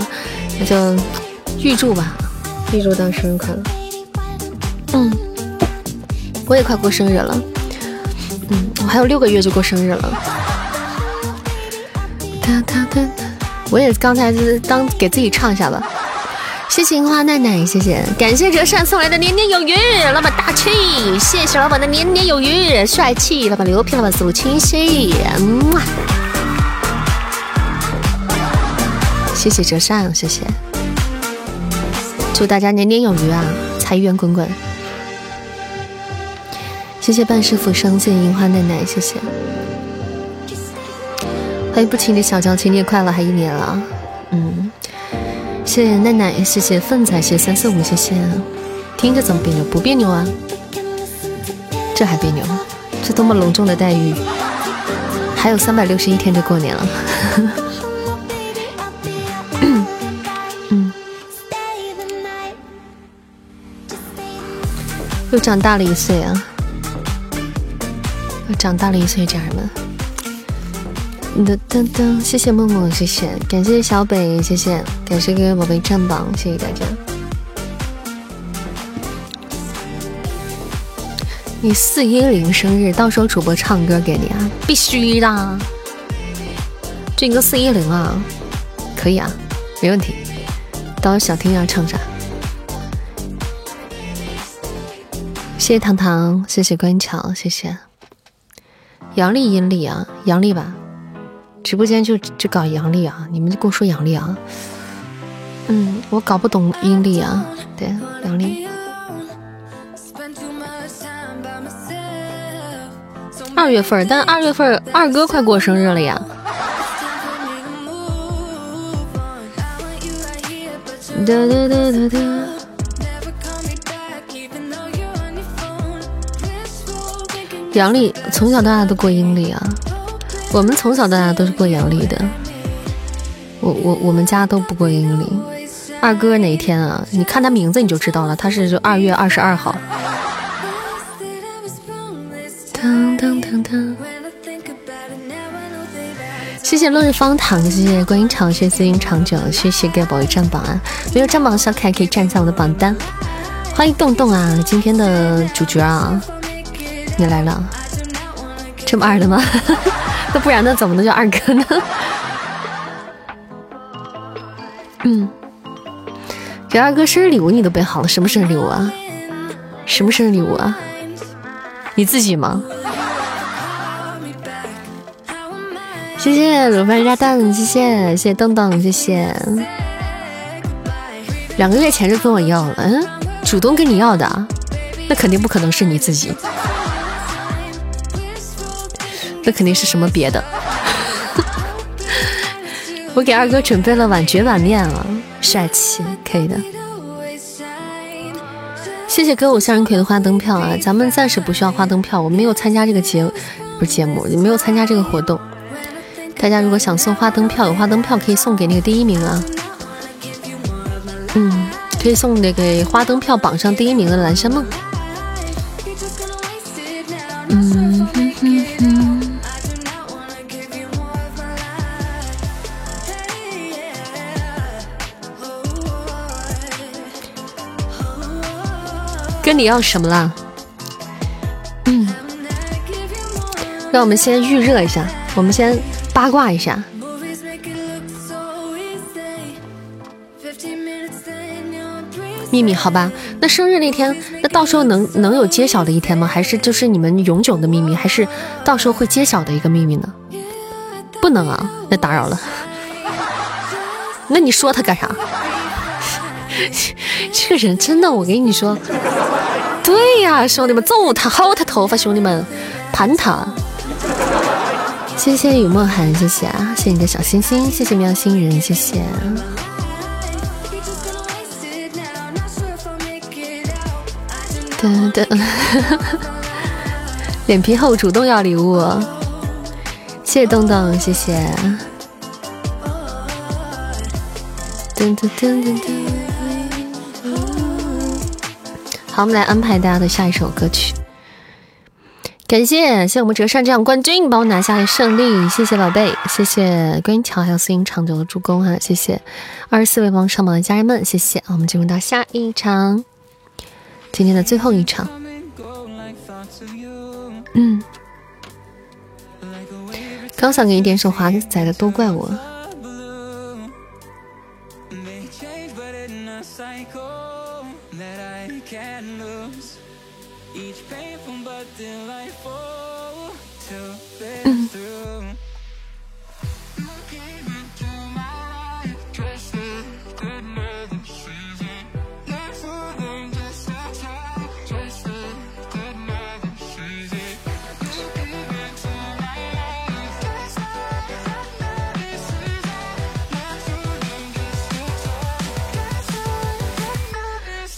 那就预祝吧，预祝到生日快乐。嗯。我也快过生日了，嗯，我还有六个月就过生日了。哒哒哒哒，我也刚才就是当给自己唱一下吧。谢谢樱花奈奈，谢谢，感谢折扇送来的年年有余，老板大气，谢谢老板的年年有余，帅气，老板牛皮，老板思路清晰，嗯，谢谢折扇，谢谢，祝大家年年有余啊，财源滚滚。谢谢半师傅，谢谢樱花奶奶，谢谢。欢迎不情的小娇，情人节快乐，还一年了。嗯，谢谢奈奈，谢谢凤仔，谢谢三四五，谢谢。听着怎么别扭？不别扭啊？这还别扭？这多么隆重的待遇！还有三百六十一天就过年了。嗯又长大了一岁啊！长大了一岁，家人们。噔噔噔，谢谢梦梦，谢谢，感谢小北，谢谢，感谢各位宝贝占榜，谢谢大家。你四一零生日，到时候主播唱歌给你啊，必须的。俊哥四一零啊，可以啊，没问题。到时候想听要唱啥？谢谢糖糖，谢谢关桥，谢谢。阳历阴历啊，阳历吧。直播间就就搞阳历啊，你们就跟我说阳历啊。嗯，我搞不懂阴历啊，对，阳历。二月份，但二月份二哥快过生日了呀。哒哒哒哒哒。阳历从小到大都过阴历啊，我们从小到大都是过阳历的。我我我们家都不过阴历。二哥哪一天啊？你看他名字你就知道了，他是就二月二十二号。谢谢落日方糖，谢谢观音长，谢谢资金长久，谢谢各位宝贝占榜啊！没有占榜的小可爱可以站在我的榜单。欢迎洞洞啊，今天的主角啊，你来了，这么二的吗？那不然呢？怎么能叫二哥呢？嗯，给二哥生日礼物你都备好了，什么生日礼物啊？什么生日礼物啊？你自己吗？谢谢卤饭炸弹，谢谢谢谢邓邓，谢谢。两个月前就跟我要了，嗯，主动跟你要的，那肯定不可能是你自己，那肯定是什么别的。我给二哥准备了碗绝碗面啊，帅气，可以的。谢谢歌舞向日葵的花灯票啊！咱们暂时不需要花灯票，我没有参加这个节，不是节目，没有参加这个活动。大家如果想送花灯票，有花灯票可以送给那个第一名啊。嗯，可以送那个花灯票榜上第一名的蓝山梦。嗯哼哼哼。跟你要什么啦？嗯，让我们先预热一下，我们先八卦一下。秘密，好吧？那生日那天，那到时候能能有揭晓的一天吗？还是就是你们永久的秘密？还是到时候会揭晓的一个秘密呢？不能啊，那打扰了。那你说他干啥？这个人真的，我跟你说，对呀，兄弟们，揍他，薅他头发，兄弟们，盘他。谢谢雨墨寒，谢谢啊，谢谢你的小心心，谢谢喵星人，谢谢。噔噔，脸皮厚，主动要礼物，谢谢东东，谢谢。噔噔噔噔噔。好，我们来安排大家的下一首歌曲。感谢，谢我们折扇这样冠军帮我拿下了胜利，谢谢宝贝，谢谢观音桥还有四音长久的助攻哈，谢谢二十四位帮上榜的家人们，谢谢。我们进入到下一场，今天的最后一场。嗯，刚想给你点首华仔的，都怪我。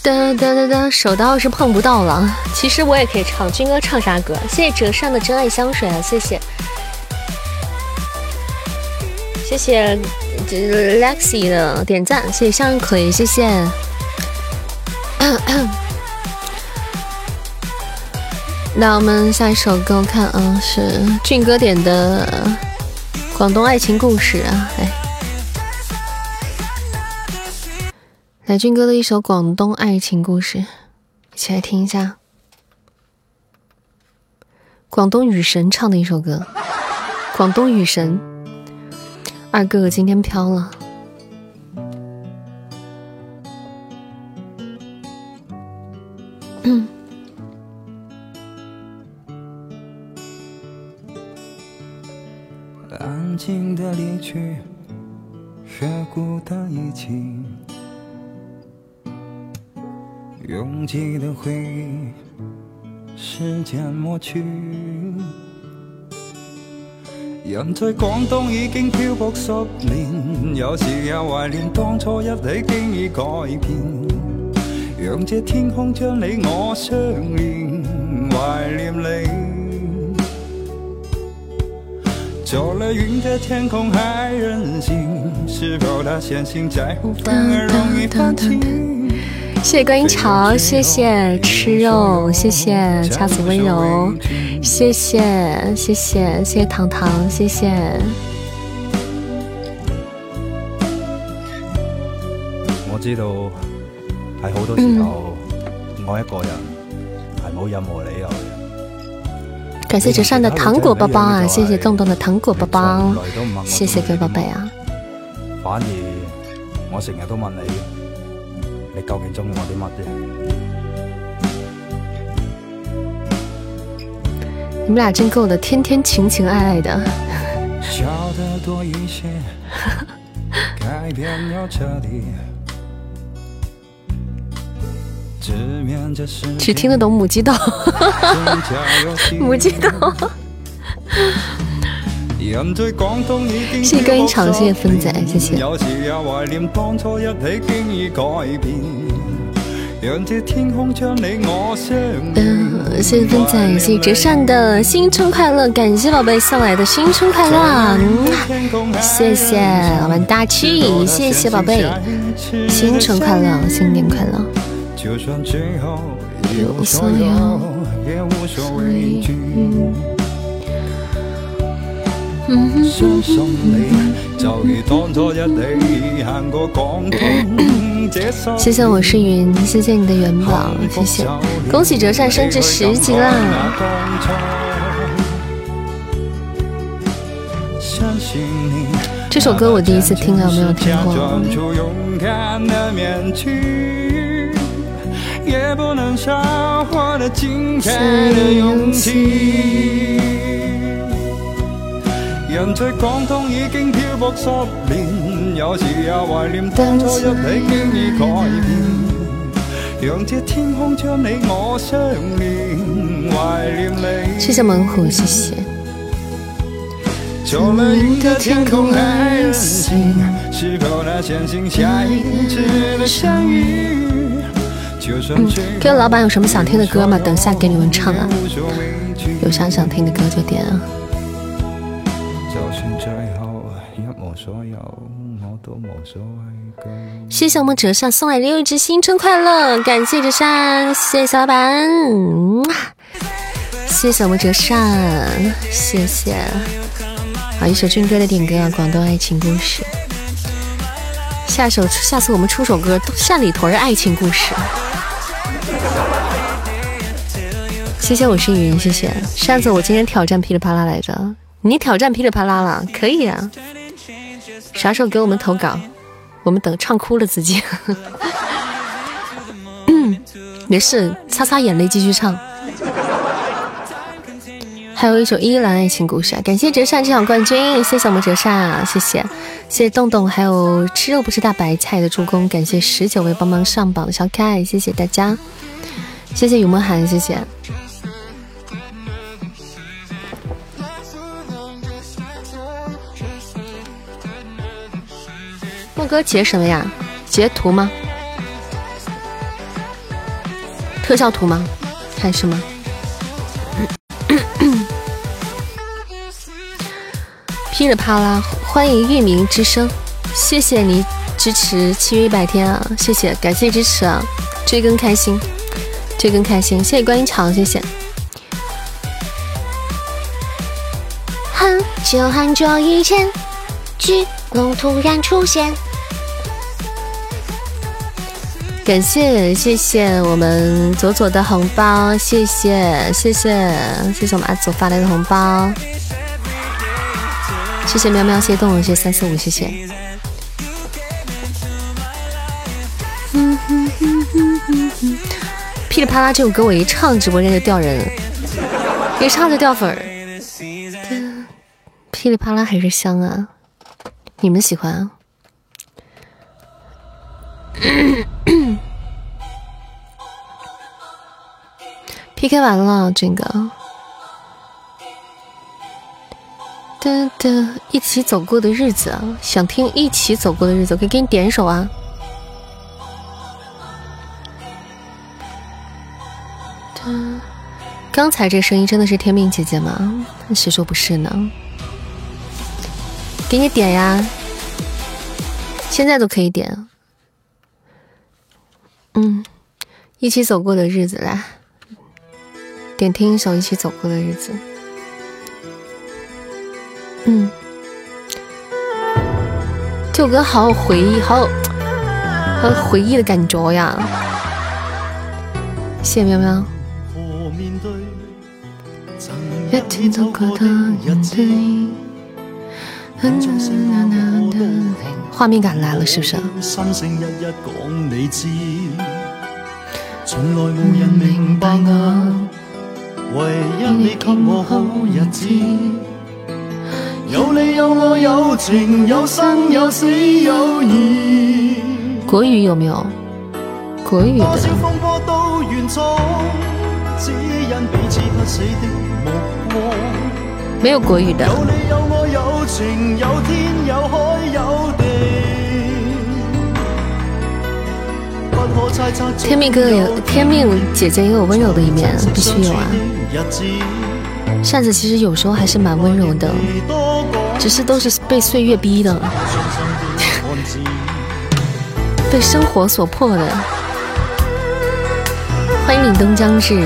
哒哒哒哒，手刀是碰不到了。其实我也可以唱，军哥唱啥歌？谢谢折扇的真爱香水啊，谢谢，谢谢 Lexi 的点赞，谢谢向日葵，谢谢。那我们下一首歌，看啊，是俊哥点的《广东爱情故事》啊，哎，来俊哥的一首《广东爱情故事》，一起来听一下。广东雨神唱的一首歌，《广东雨神》，二哥哥今天飘了。嗯。安静的离去，越孤单一起，拥挤的回忆，时间抹去。人在广东已经漂泊十年，有时也怀念当初一起经已改变。让这天空将你我相连，怀念你。走了云的天空还任性，是否他相信在乎反而容易放弃？谢谢观音桥，谢谢吃肉，谢谢恰子温柔，谢谢谢谢谢谢糖糖，谢谢。我知道。喺好多时候，我一个人系冇任何理由嘅。感谢折扇的糖果包包啊！谢谢洞洞的糖果包包，谢谢各位宝贝啊！反而我成日都问你，你究竟中意我啲乜啫？你们俩真够的，天天情情爱爱的。只听得懂母鸡豆，母鸡豆。谢谢歌音场，谢谢芬仔，谢谢。嗯，谢谢芬仔，谢谢折扇的新春快乐，感谢宝贝送来的新春快乐，谢谢我们大七，谢谢宝贝，新春快乐，新年快乐。就算最后一无所有，也无所畏惧。相信你，就如当初一起行过广东这山。谢谢我是云，谢谢你的元宝，谢谢，恭喜折扇升至十级啦！这首歌我第一次听啊，没有听过。人在广东已经漂泊十年，有时也怀念当初一起经已改变。让这天空将你我相连，怀念你。谢谢猛虎，谢谢。做了云的天空还任性，是否能相信下一次的相遇？各位老板有什么想听的歌吗？等下给你们唱啊！有啥想听的歌就点啊！算最后一无所有，我都无所畏惧谢谢我们折扇送来六只新春快乐，感谢折扇，谢谢小老板，谢谢我们折扇，谢谢。好，一首军哥的点歌，《广东爱情故事》。下首，下次我们出首歌，山里屯爱情故事。谢谢我是云，谢谢。上次我今天挑战噼里啪啦来着，你挑战噼里啪啦了，可以啊。啥时候给我们投稿？我们等唱哭了自己。没事，擦擦眼泪继续唱。还有一首依兰爱情故事，感谢折扇这场冠军，谢谢我们折扇，谢谢谢谢洞洞，还有吃肉不吃大白菜的助攻，感谢十九位帮忙上榜的小可爱，谢谢大家。谢谢雨墨寒，谢谢。哥截什么呀？截图吗？特效图吗？还是什么？噼里啪啦欢迎域名之声。谢谢你支持七月一百天啊谢谢感谢支持啊追更开心追更开心谢谢观音桥谢谢。很久很久以前巨龙突然出现。感谢谢谢我们左左的红包，谢谢谢谢谢谢我们阿左发来的红包，谢谢喵喵，谢谢动物，谢谢三四五，谢谢。噼里啪啦这首歌我一唱，直播间就掉人，一唱就掉粉儿。噼里啪啦还是香啊，你们喜欢 PK 完了，这个。的的，一起走过的日子，想听一起走过的日子，我可以给你点一首啊。刚才这声音真的是天命姐姐吗？谁说不是呢？给你点呀，现在都可以点。嗯，一起走过的日子，来点听一首《一起走过的日子》。嗯，这首歌好有回忆，好有好有回忆的感觉呀！谢谢喵喵。画面感来了，是不是？从来无人明白我，唯一你给我好日子。有你有我有情有生有死有义。国语有没有？国语的。没有国语的。天命哥哥有天命姐姐也有温柔的一面，必须有啊。扇子其实有时候还是蛮温柔的，只是都是被岁月逼的，被生活所迫的。欢迎凛冬将至。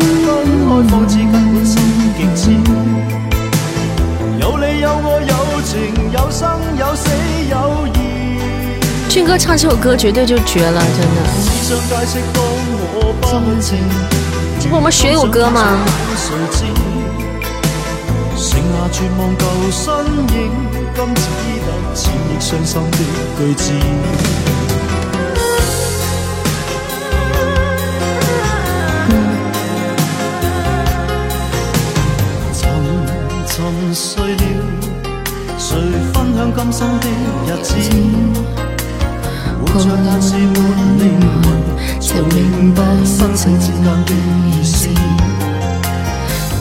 开放至根本心极痴，有你有我有情有生有死有义。俊哥唱这首歌绝对就绝了，真的。这不我们学友歌吗？剩下绝望旧身影，今只得千亿伤心的句子。碎了，谁分享今生的日子？活着但是没灵魂，才明白生死之间的意思。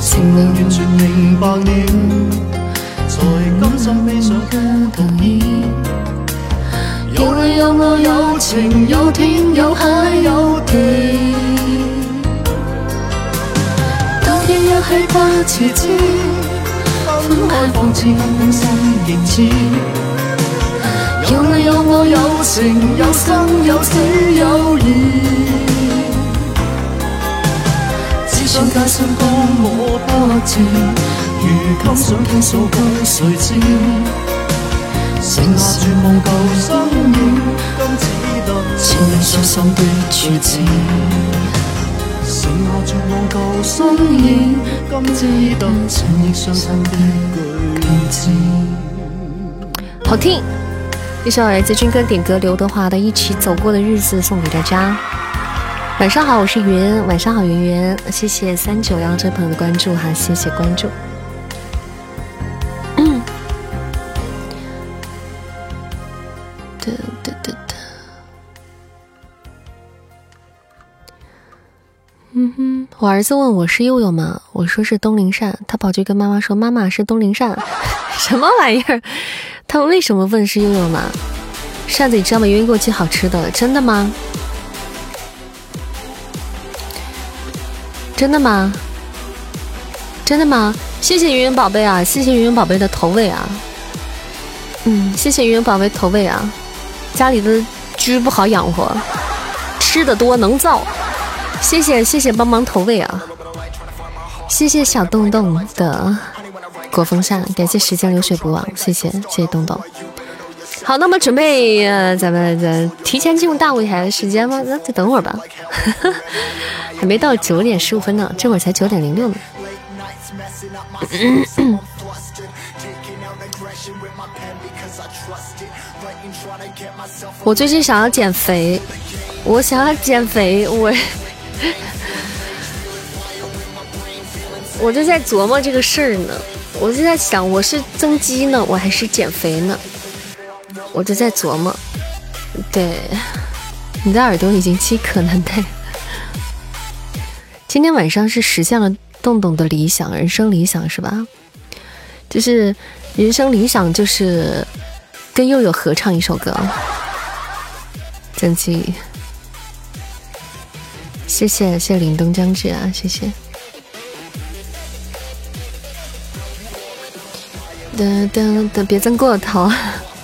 情能完全明白了，才甘心披上孤独衣。有你有我有情有天有海有地，当天一起不辞职。开放至更心极致，有你有我有情有生有死有义。只想街上讲我不知，如今想倾诉给谁知？剩下绝望旧身影，今只得千里伤心的处置。好听，一首来自军哥点歌刘德华的《一起走过的日子》送给大家。晚上好，我是云。晚上好，云云，谢谢三九幺这朋友的关注哈，谢谢关注。儿子问我是悠悠吗？我说是东林善，他跑去跟妈妈说妈妈是东林善，什么玩意儿？他们为什么问是悠悠吗？扇子你知道吗？云云给我寄好吃的了，真的吗？真的吗？真的吗？谢谢云云宝贝啊，谢谢云云宝贝的投喂啊。嗯，谢谢云云宝贝投喂啊。家里的居不好养活，吃的多能造。谢谢谢谢帮忙投喂啊！谢谢小洞洞的果风扇，感谢时间流水不忘，谢谢谢谢洞洞。好，那么准备呃，咱们咱提前进入大舞台的时间吗？那再等会儿吧，还没到九点十五分呢，这会儿才九点零六呢。我最近想要减肥，我想要减肥，我。我就在琢磨这个事儿呢，我就在想，我是增肌呢，我还是减肥呢？我就在琢磨。对，你的耳朵已经饥渴难耐。今天晚上是实现了洞洞的理想，人生理想是吧？就是人生理想，就是跟佑佑合唱一首歌，增肌。谢谢谢谢凛冬将至啊，谢谢。噔噔噔，别增过头，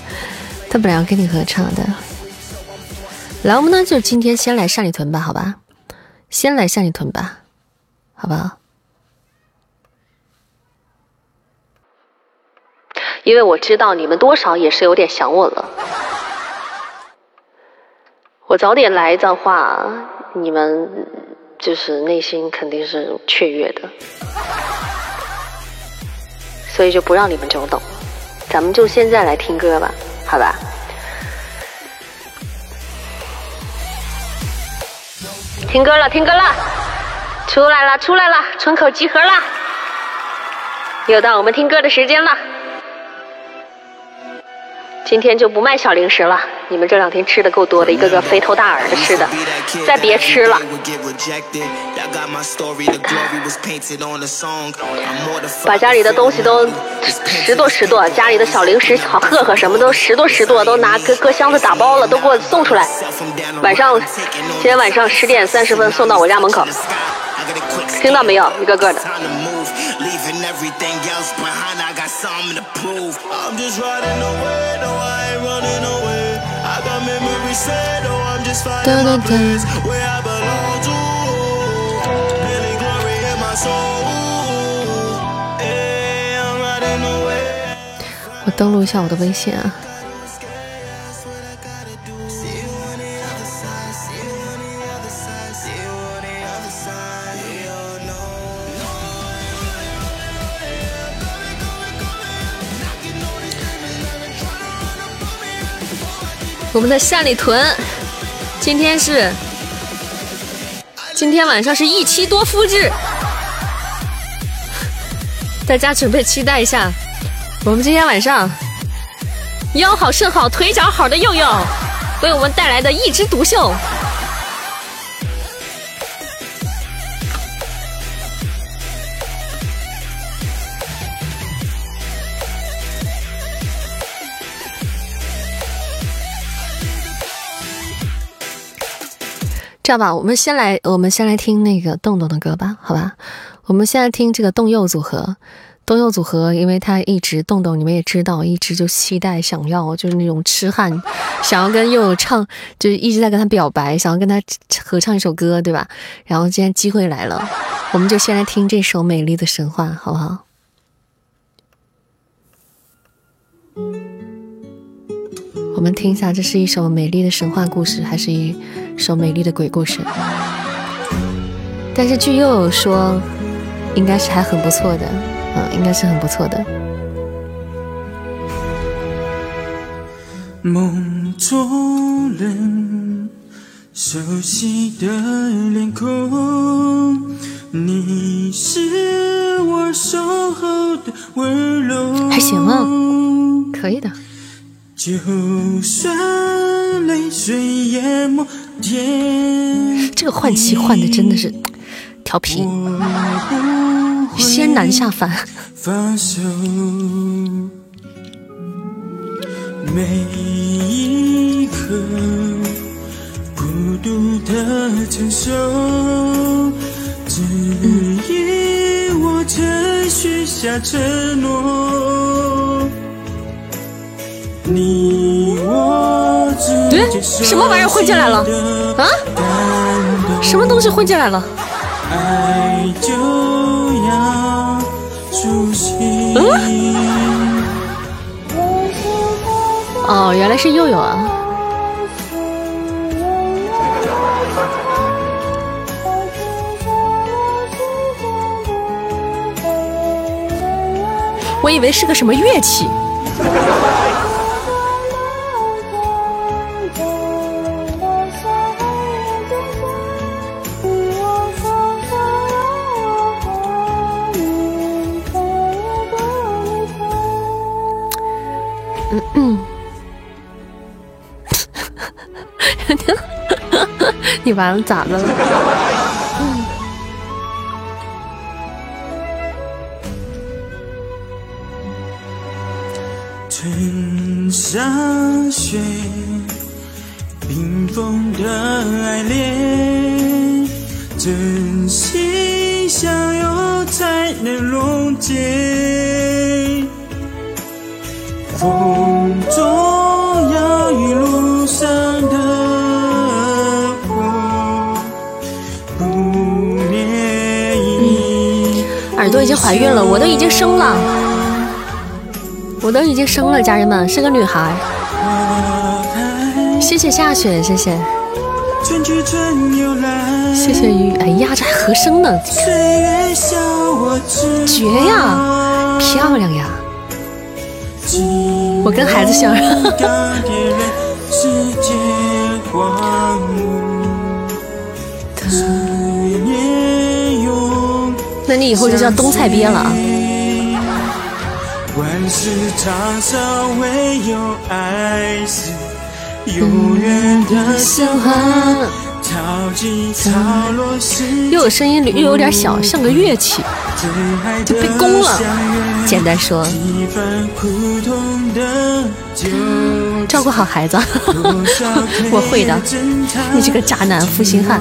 他本来要跟你合唱的。来，我们呢就今天先来上里屯吧，好吧？先来上里屯吧，好不好？因为我知道你们多少也是有点想我了。我早点来的话。你们就是内心肯定是雀跃的，所以就不让你们久等，咱们就现在来听歌吧，好吧？听歌了，听歌了，出来了，出来了，村口集合了，又到我们听歌的时间了。今天就不卖小零食了，你们这两天吃的够多的，一个个肥头大耳的吃的，再别吃了。把家里的东西都拾掇拾掇，家里的小零食、小喝喝什么都拾掇拾掇，都拿搁搁箱子打包了，都给我送出来。晚上，今天晚上十点三十分送到我家门口，听到没有？一个个的。我登录一下我的微信啊。我们的善里屯，今天是今天晚上是一妻多夫制，大家准备期待一下，我们今天晚上腰好肾好腿脚好的佑佑为我们带来的一枝独秀。这样吧，我们先来，我们先来听那个洞洞的歌吧，好吧？我们现在听这个洞佑组合，洞佑组合，因为他一直洞洞，你们也知道，一直就期待想要，就是那种痴汉，想要跟佑佑唱，就是一直在跟他表白，想要跟他合唱一首歌，对吧？然后今天机会来了，我们就先来听这首《美丽的神话》，好不好？我们听一下，这是一首美丽的神话故事，还是一首美丽的鬼故事？但是据又有说，应该是还很不错的，嗯，应该是很不错的。梦中人，熟悉的脸孔，你是我守候的温柔。还行啊，可以的。就算泪水淹没天，这个换气换的真的是调皮，先难下凡。每一刻孤独的承受，只因我曾许下承诺。你我之什么玩意儿混进来了？啊？什么东西混进来了？爱就要苏醒。哦，原来是佑佑啊！我以为是个什么乐器。你完了咋的了？春夏雪，冰封的爱恋，真心相拥才能溶解。风耳朵已经怀孕了，我都已经生了，我都已经生了，家人们是个女孩。谢谢夏雪，谢谢，谢谢雨。哎呀，这还合声呢，绝呀，漂亮呀，我跟孩子像。那你以后就叫东菜鳖了啊！又有声音，又有点小，像个乐器，就被攻了。简单说，照顾好孩子，我会的。你这个渣男负心汉。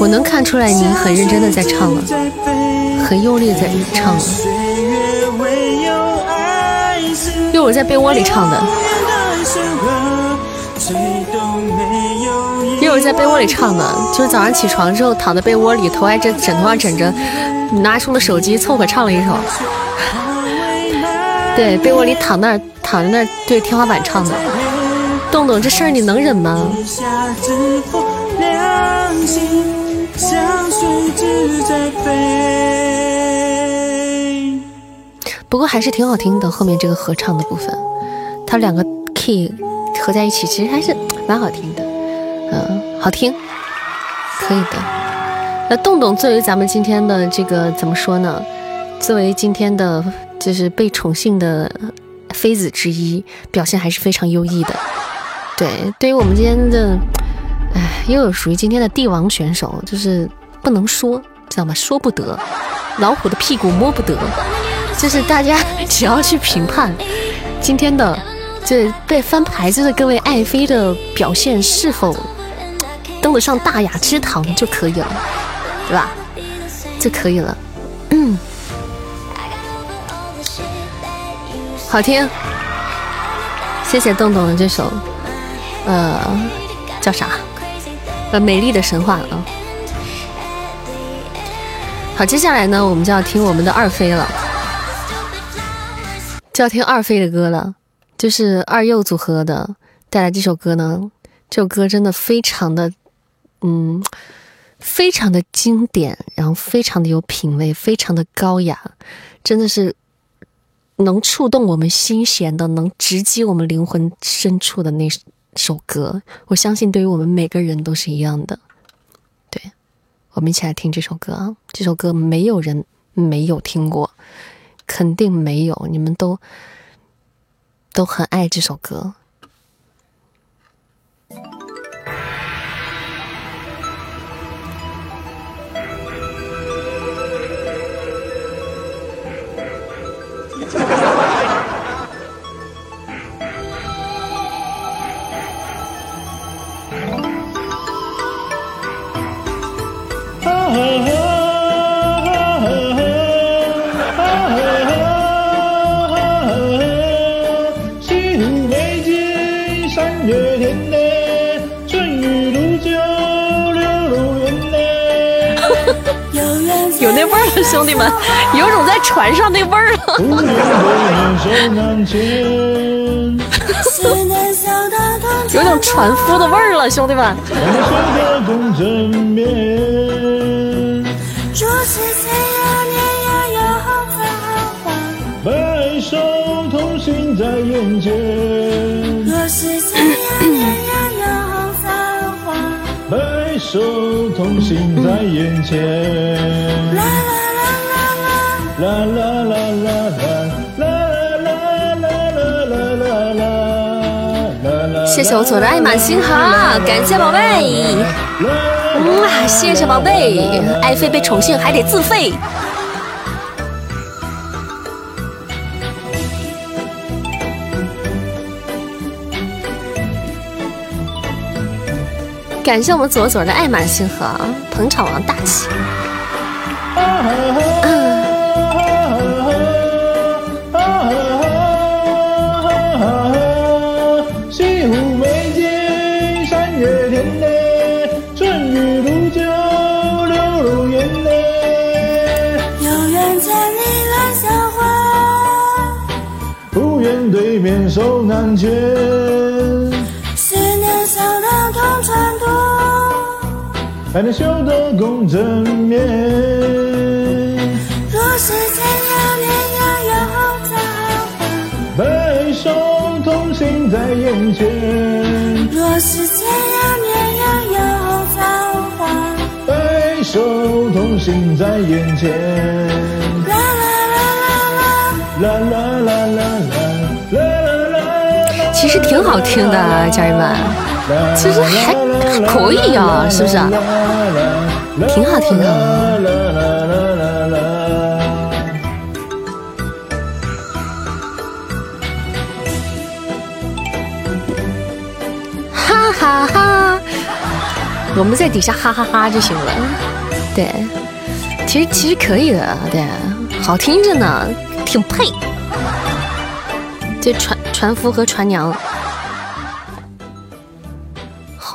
我能看出来，你很认真的在唱了，很用力在唱了。又我在被窝里唱的，又我在被窝里唱的，就是早上起床之后躺在被窝里，头挨着枕头上枕着，拿出了手机凑合唱了一首。对，被窝里躺那儿躺在那儿对天花板唱的。洞洞，这事儿你能忍吗？垂直在飞不过还是挺好听的，后面这个合唱的部分，它两个 key 合在一起，其实还是蛮好听的。嗯，好听，可以的。那洞洞作为咱们今天的这个怎么说呢？作为今天的就是被宠幸的妃子之一，表现还是非常优异的。对，对于我们今天的，哎，又有属于今天的帝王选手，就是不能说，知道吗？说不得，老虎的屁股摸不得，就是大家 只要去评判今天的这被翻牌子的各位爱妃的表现是否登得上大雅之堂就可以了，对吧？就可以了，嗯，好听，谢谢洞洞的这首。呃，叫啥？呃，美丽的神话啊。好，接下来呢，我们就要听我们的二飞了，就要听二飞的歌了，就是二幼组合的带来这首歌呢。这首歌真的非常的，嗯，非常的经典，然后非常的有品味，非常的高雅，真的是能触动我们心弦的，能直击我们灵魂深处的那首歌。我相信，对于我们每个人都是一样的。我们一起来听这首歌啊！这首歌没有人没有听过，肯定没有，你们都都很爱这首歌。有那味儿了，兄弟们，有种在船上那味儿了。有种 船夫的味儿了，兄弟们。白首同心在眼前。白首同行在眼前。啦啦啦啦啦，啦啦啦啦啦，啦啦啦啦啦啦啦。谢谢我左的爱满星河，感谢宝贝。哇，谢谢宝贝，爱妃被宠幸还得自费。感谢我们左左的爱满星河，捧场王大气。啊都难解思念笑得痛缠绵还能修得共枕眠若是天涯年呀有造化白首同心在眼前若是天涯年呀有造化白首同心在眼前。啦啦啦啦啦。啦啦挺好听的，家人们，其实还可以呀，是不是？挺好听的，哈哈哈！我们在底下哈哈哈就行了。对，其实其实可以的，对，好听着呢，挺配。这船船夫和船娘，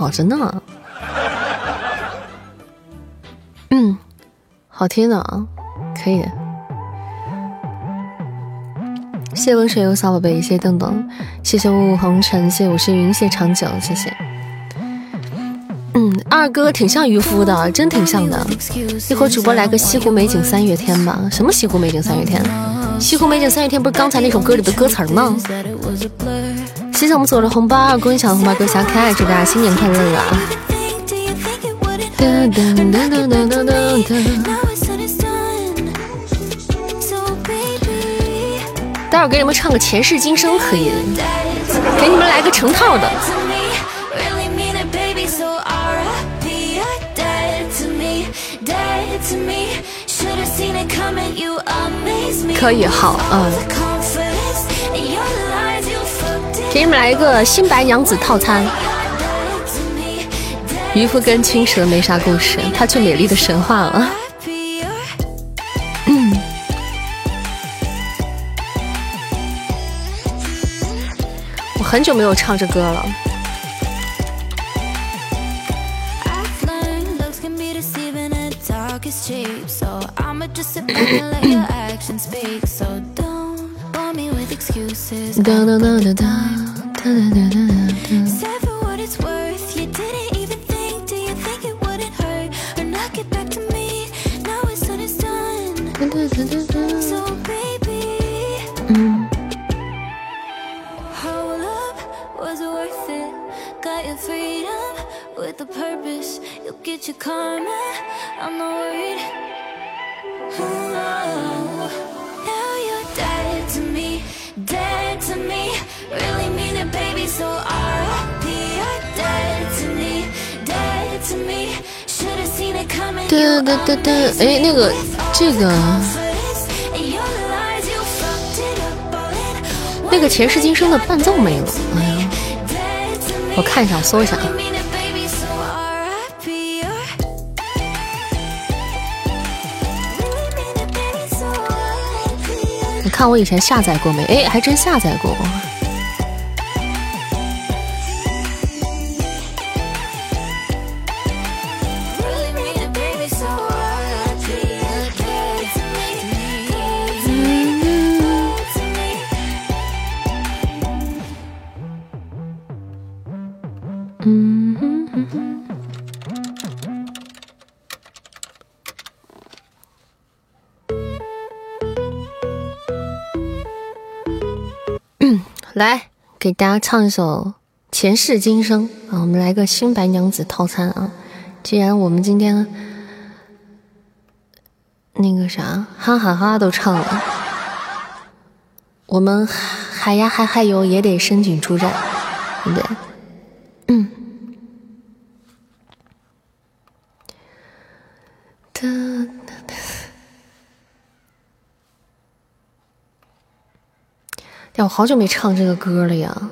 好着呢。嗯，好听的啊，可以。谢谢温水游小宝贝，谢谢邓邓，谢谢雾雾红尘，谢谢我是云，谢长久，谢谢。嗯，二哥挺像渔夫的，真挺像的。一会儿主播来个西湖美景三月天吧？什么西湖美景三月天？西湖美景三月天不是刚才那首歌里的歌词吗？谢谢我们所有的红包，恭喜抢红包，各位小可爱，祝大家新年快乐啊！待会儿给你们唱个前世今生可以，给你们来个成套的。可以好，嗯。给你们来一个新白娘子套餐。渔夫跟青蛇没啥故事，他去美丽的神话了。我很久没有唱这歌了。哒哒哒哒哒哒哒哒哒。对对对对，哎，那个这个那个前世今生的伴奏没了，哎呀，我看一下，我搜一下啊。你看我以前下载过没？哎，还真下载过。给大家唱一首《前世今生》啊，我们来个新白娘子套餐啊！既然我们今天那个啥哈哈哈都唱了，我们海呀海海游也得申请出战，对不对？嗯。呀，我好久没唱这个歌了呀。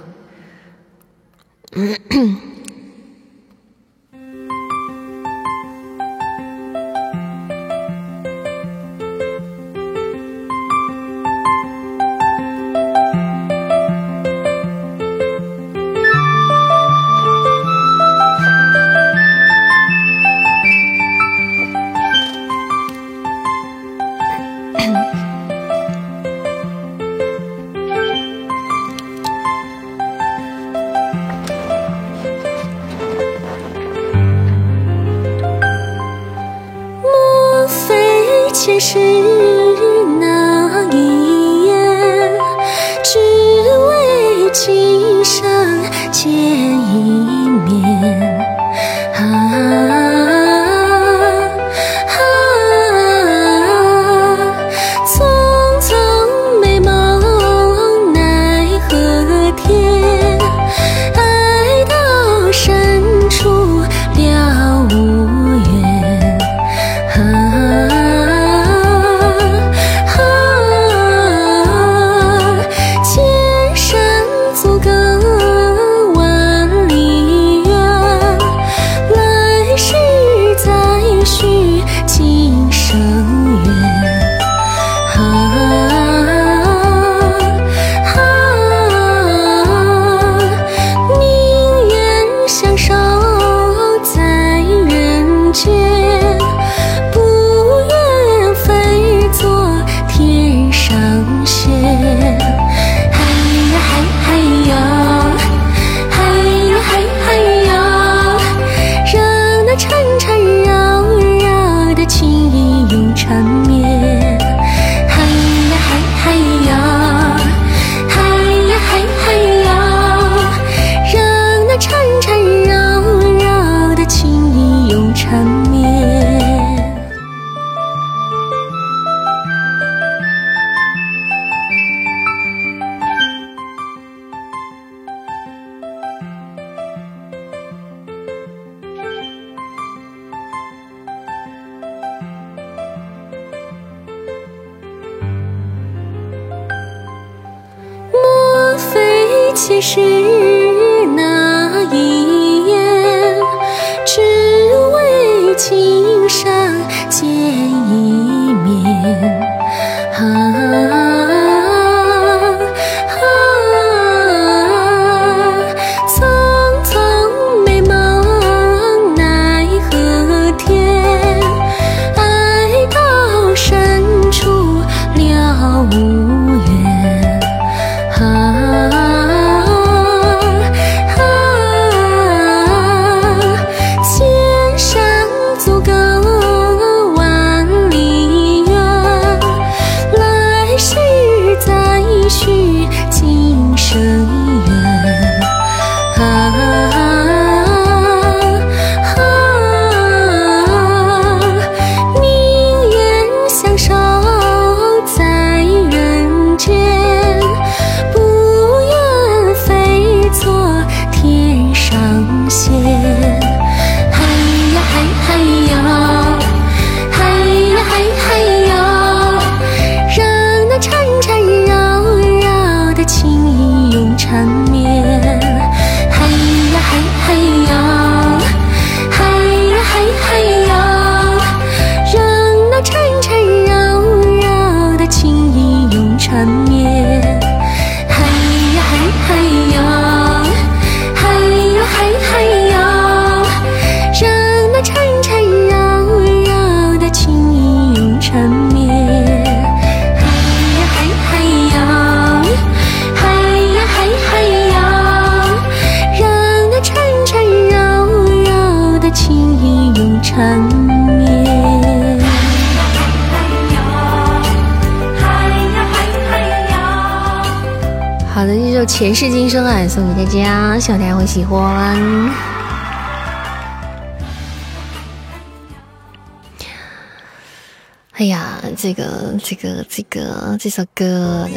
这首歌，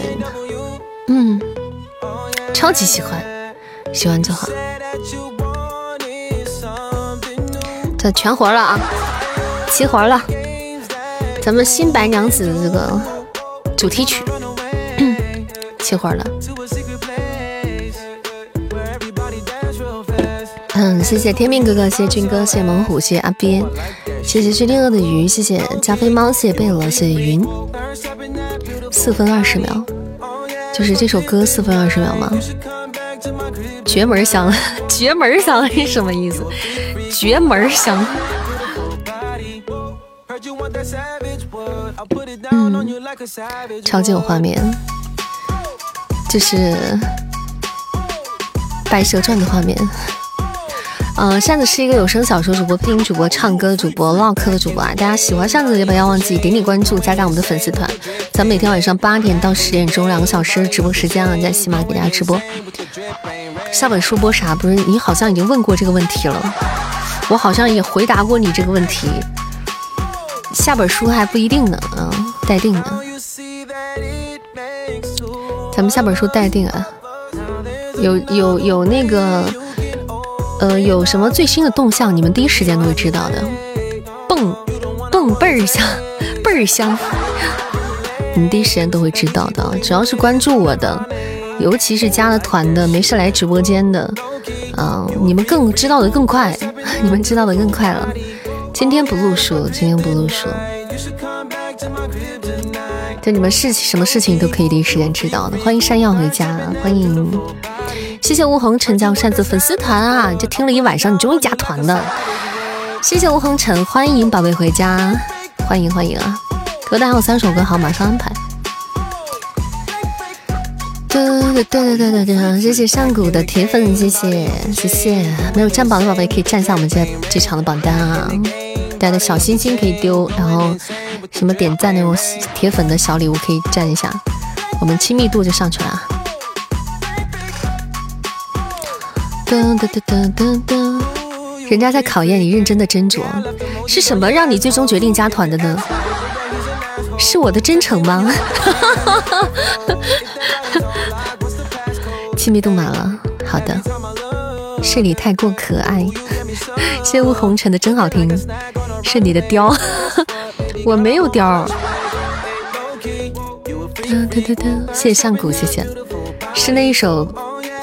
嗯，超级喜欢，喜欢就好。这全活了啊，齐活了，咱们新白娘子的这个主题曲，齐活了。嗯，谢谢天命哥哥，谢谢军哥，谢谢猛虎，谢谢阿边，谢谢薛定谔的鱼，谢谢加菲猫，谢谢贝勒，谢谢云。四分二十秒，就是这首歌四分二十秒吗？绝门香，绝门香是什么意思？绝门香。嗯，超级有画面，这是《白蛇传》的画面。嗯，扇子是一个有声小说主播、配音主播、唱歌的主播、唠嗑的主播啊！大家喜欢扇子就不要忘记点点关注，加加我们的粉丝团。咱每天晚上八点到十点钟两个小时直播时间啊，在喜马给大家直播。下本书播啥？不是你好像已经问过这个问题了，我好像也回答过你这个问题。下本书还不一定呢，嗯，待定呢。咱们下本书待定啊，有有有那个。呃，有什么最新的动向，你们第一时间都会知道的。蹦蹦倍儿香，倍儿香，你们第一时间都会知道的。只要是关注我的，尤其是加了团的，没事来直播间的，嗯，你们更知道的更快，你们知道的更快了。今天不录书，今天不录书，就你们事情什么事情都可以第一时间知道的。欢迎山药回家，欢迎。谢谢吴红尘加入扇子粉丝团啊！就听了一晚上，你终于加团了。谢谢吴红尘，欢迎宝贝回家，欢迎欢迎啊！歌单还有三首歌，好，马上安排。对对对对对对，谢谢上古的铁粉，谢谢谢谢。没有占榜的宝贝可以占一下我们这这场的榜单啊！大家的小心心可以丢，然后什么点赞那种铁粉的小礼物可以占一下，我们亲密度就上去了。噔噔噔噔噔，人家在考验你认真的斟酌，是什么让你最终决定加团的呢？是我的真诚吗？亲密度满了，好的。是你太过可爱，谢谢红尘的真好听，是你的雕，我没有雕。谢谢上古，谢谢，是那一首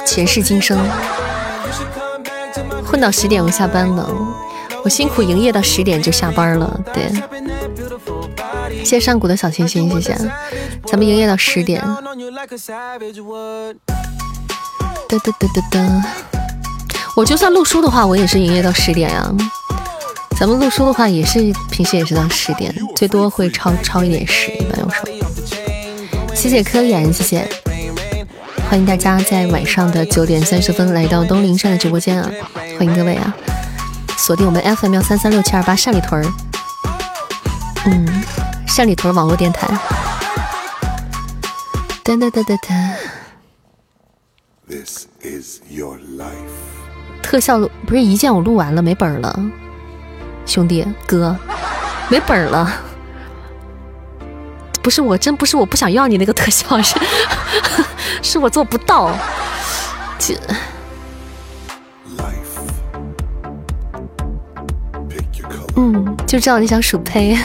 前世今生。混到十点我下班了，我辛苦营业到十点就下班了。对，谢上古的小心心，谢谢。咱们营业到十点。哒哒哒哒哒。我就算录书的话，我也是营业到十点呀。咱们录书的话，也是平时也是到十点，最多会超超一点十，一般有时候。谢谢科研，谢谢。欢迎大家在晚上的九点三十分来到东林山的直播间啊！欢迎各位啊！锁定我们 FM 幺三三六七二八单里屯儿，嗯，单里屯网络电台。哒哒哒哒哒。This is your life。特效录不是一键我录完了没本了，兄弟哥没本了。不是我真不是我不想要你那个特效是。是我做不到，这，嗯，就知道你想数胚。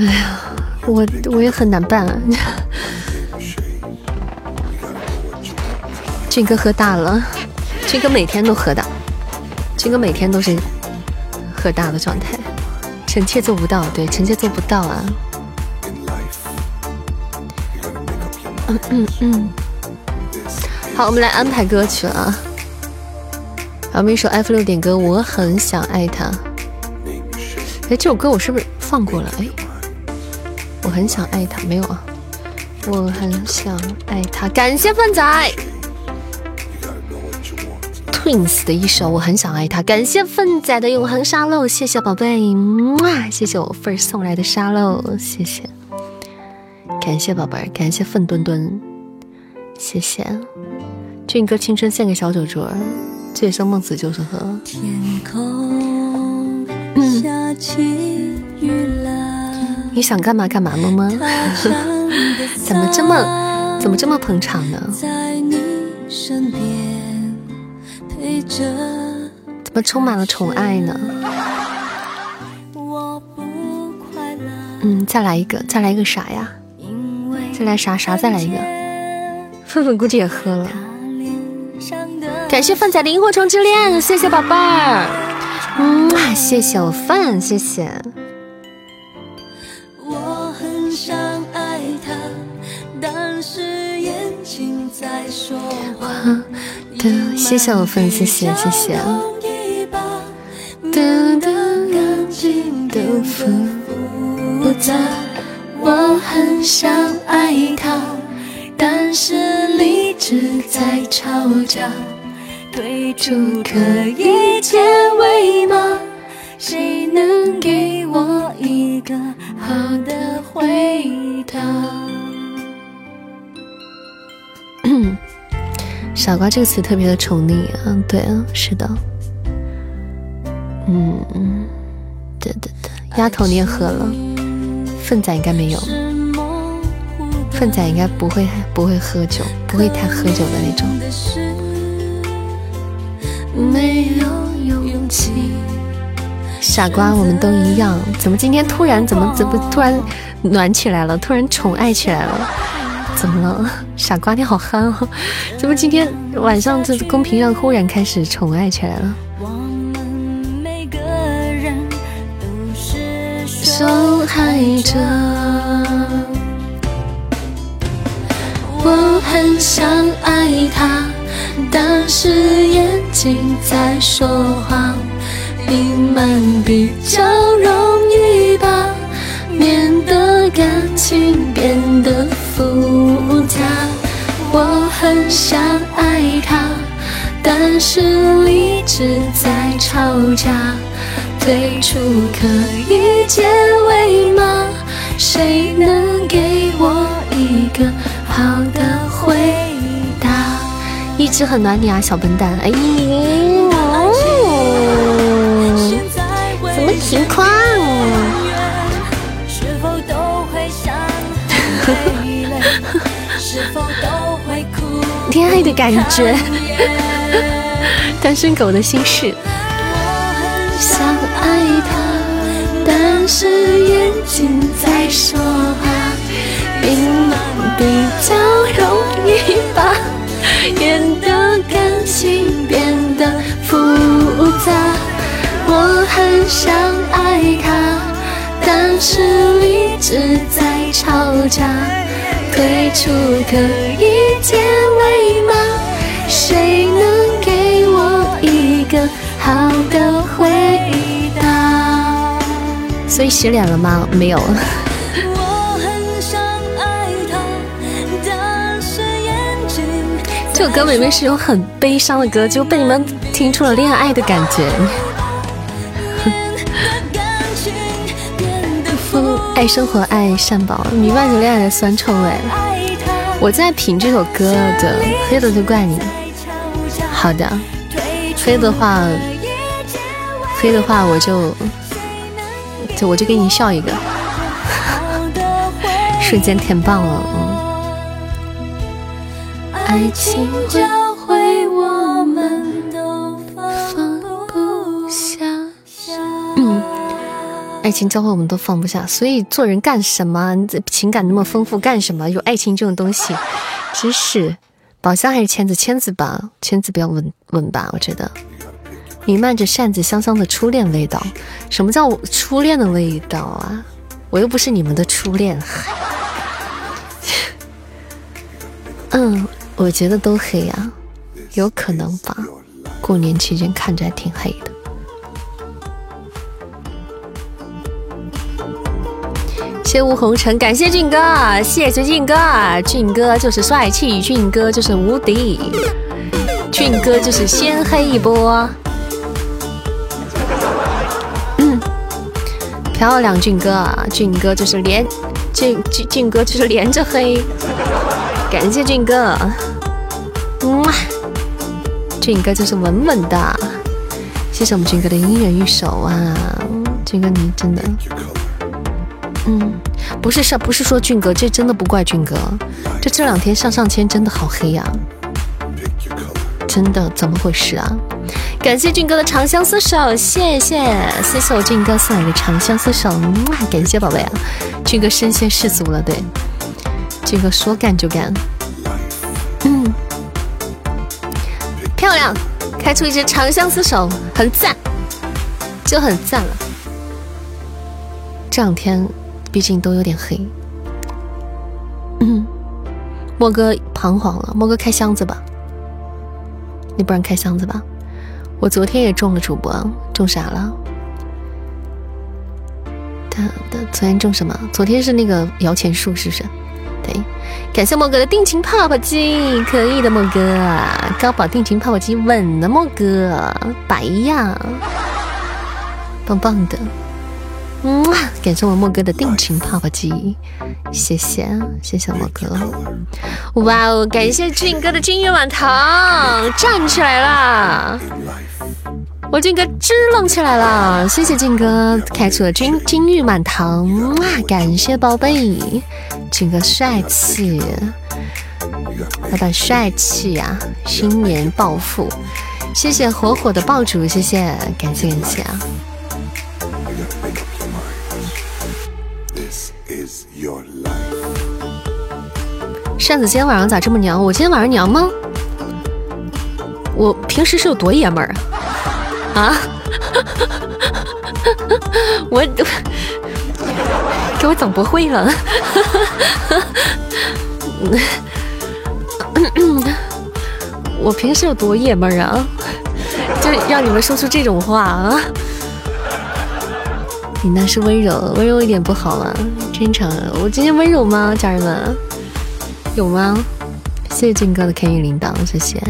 哎呀，我我也很难办。啊俊哥喝大了，俊哥每天都喝大，俊哥每天都是喝大的状态。臣妾做不到，对，臣妾做不到啊。嗯嗯嗯，好，我们来安排歌曲了。我们一首 F 六点歌，我很想爱他。哎，这首歌我是不是放过了？哎，我很想爱他，没有啊？我很想爱他，感谢饭仔。Twins 的一首《我很想爱他》，感谢粪仔的永恒沙漏，谢谢宝贝，哇，谢谢我 first 送来的沙漏，谢谢，感谢宝贝儿，感谢粪墩墩，谢谢俊哥青春献给小酒桌，醉生梦死就是喝。天空下起，你想干嘛干嘛，么么，怎么这么怎么这么捧场呢？身边陪着，怎么充满了宠爱呢？嗯，再来一个，再来一个啥呀？再来啥啥？再来一个。愤愤 估计也喝了。感谢范仔的萤火虫之恋，谢谢宝贝儿。嗯，谢谢我粪，谢谢。在说话。的，谢谢我粉，谢谢谢谢。我很想爱他，但是理智在吵架。退出可以结尾吗？谁能给我一个好的回答？傻瓜这个词特别的宠溺，嗯，对啊，是的，嗯，对对对，丫头你也喝了，粪仔应该没有，粪仔应该不会不会喝酒，不会太喝酒的那种。没有勇气，傻瓜，我们都一样，怎么今天突然怎么怎么突然暖起来了，突然宠爱起来了？怎么了，傻瓜你好憨哦！怎么今天晚上这公屏上忽然开始宠爱起来了？受害者，我很想爱他，但是眼睛在说谎，隐瞒比较容易吧，免得感情变得。复杂，我很想爱他，但是理智在吵架。最初可以结尾吗？谁能给我一个好的回答？一直很暖你啊，小笨蛋！哎呀，什么情况？恋爱的感觉，单身狗的心事。想爱他，但是眼睛在说话，隐瞒比较容易吧，演的感情变得复杂。我很想爱他，但是理智在吵架。退出可以结尾吗？谁能给我一个好的回答？所以洗脸了吗？没有。这首歌明明是首很悲伤的歌，就被你们听出了恋爱的感觉。爱生活，爱善宝，弥漫着恋爱的酸臭味。我在品这首歌的，黑的就怪你。好的，黑的话，黑的话我就就我就给你笑一个，瞬间填爆了。嗯爱情爱情教会我们都放不下，所以做人干什么？情感那么丰富，干什么？有爱情这种东西，真是宝箱还是签子？签子吧，签子比较稳稳吧？我觉得弥漫着扇子香香的初恋味道。什么叫初恋的味道啊？我又不是你们的初恋。嗯，我觉得都黑呀，有可能吧？过年期间看着还挺黑的。谢吴红尘，感谢俊哥，谢谢俊哥，俊哥就是帅气，俊哥就是无敌，俊哥就是先黑一波。嗯，漂亮，俊哥，俊哥就是连俊俊俊哥就是连着黑，感谢俊哥。嗯，俊哥就是稳稳的，谢谢我们俊哥的音乐玉手啊，俊哥你真的，嗯，不是说不是说俊哥，这真的不怪俊哥，这这两天上上签真的好黑呀，真的怎么回事啊？感谢俊哥的长相厮守，谢谢谢谢我俊哥送来的长相厮守，感谢宝贝啊，俊哥身先士卒了，对，俊哥说干就干，嗯。漂亮，开出一只长相厮守，很赞，就很赞了。这两天毕竟都有点黑，嗯，莫哥彷徨了，莫哥开箱子吧，你不让开箱子吧？我昨天也中了主播，中啥了？他他昨天中什么？昨天是那个摇钱树，是不是？对。感谢莫哥的定情泡泡机，可以的莫哥，高宝定情泡泡机稳的莫哥，白呀，棒棒的，嗯，感谢我莫哥的定情泡泡机，谢谢谢谢莫哥，哇哦，感谢俊哥的金玉满堂，站起来啦，我俊哥支棱起来了，谢谢俊哥开出了金金玉满堂，哇，感谢宝贝。俊哥帅气，老板帅气呀！新年暴富，谢谢火火的爆竹，谢谢，感谢感谢啊！扇子今天晚上咋这么娘？我今天晚上娘吗？我平时是有多爷们儿啊？啊？我。给我整不会了，我平时有多爷们儿啊？就让你们说出这种话啊？你那是温柔，温柔一点不好吗？真诚，我今天温柔吗？家人们，有吗？谢谢俊哥的开运铃铛，谢谢，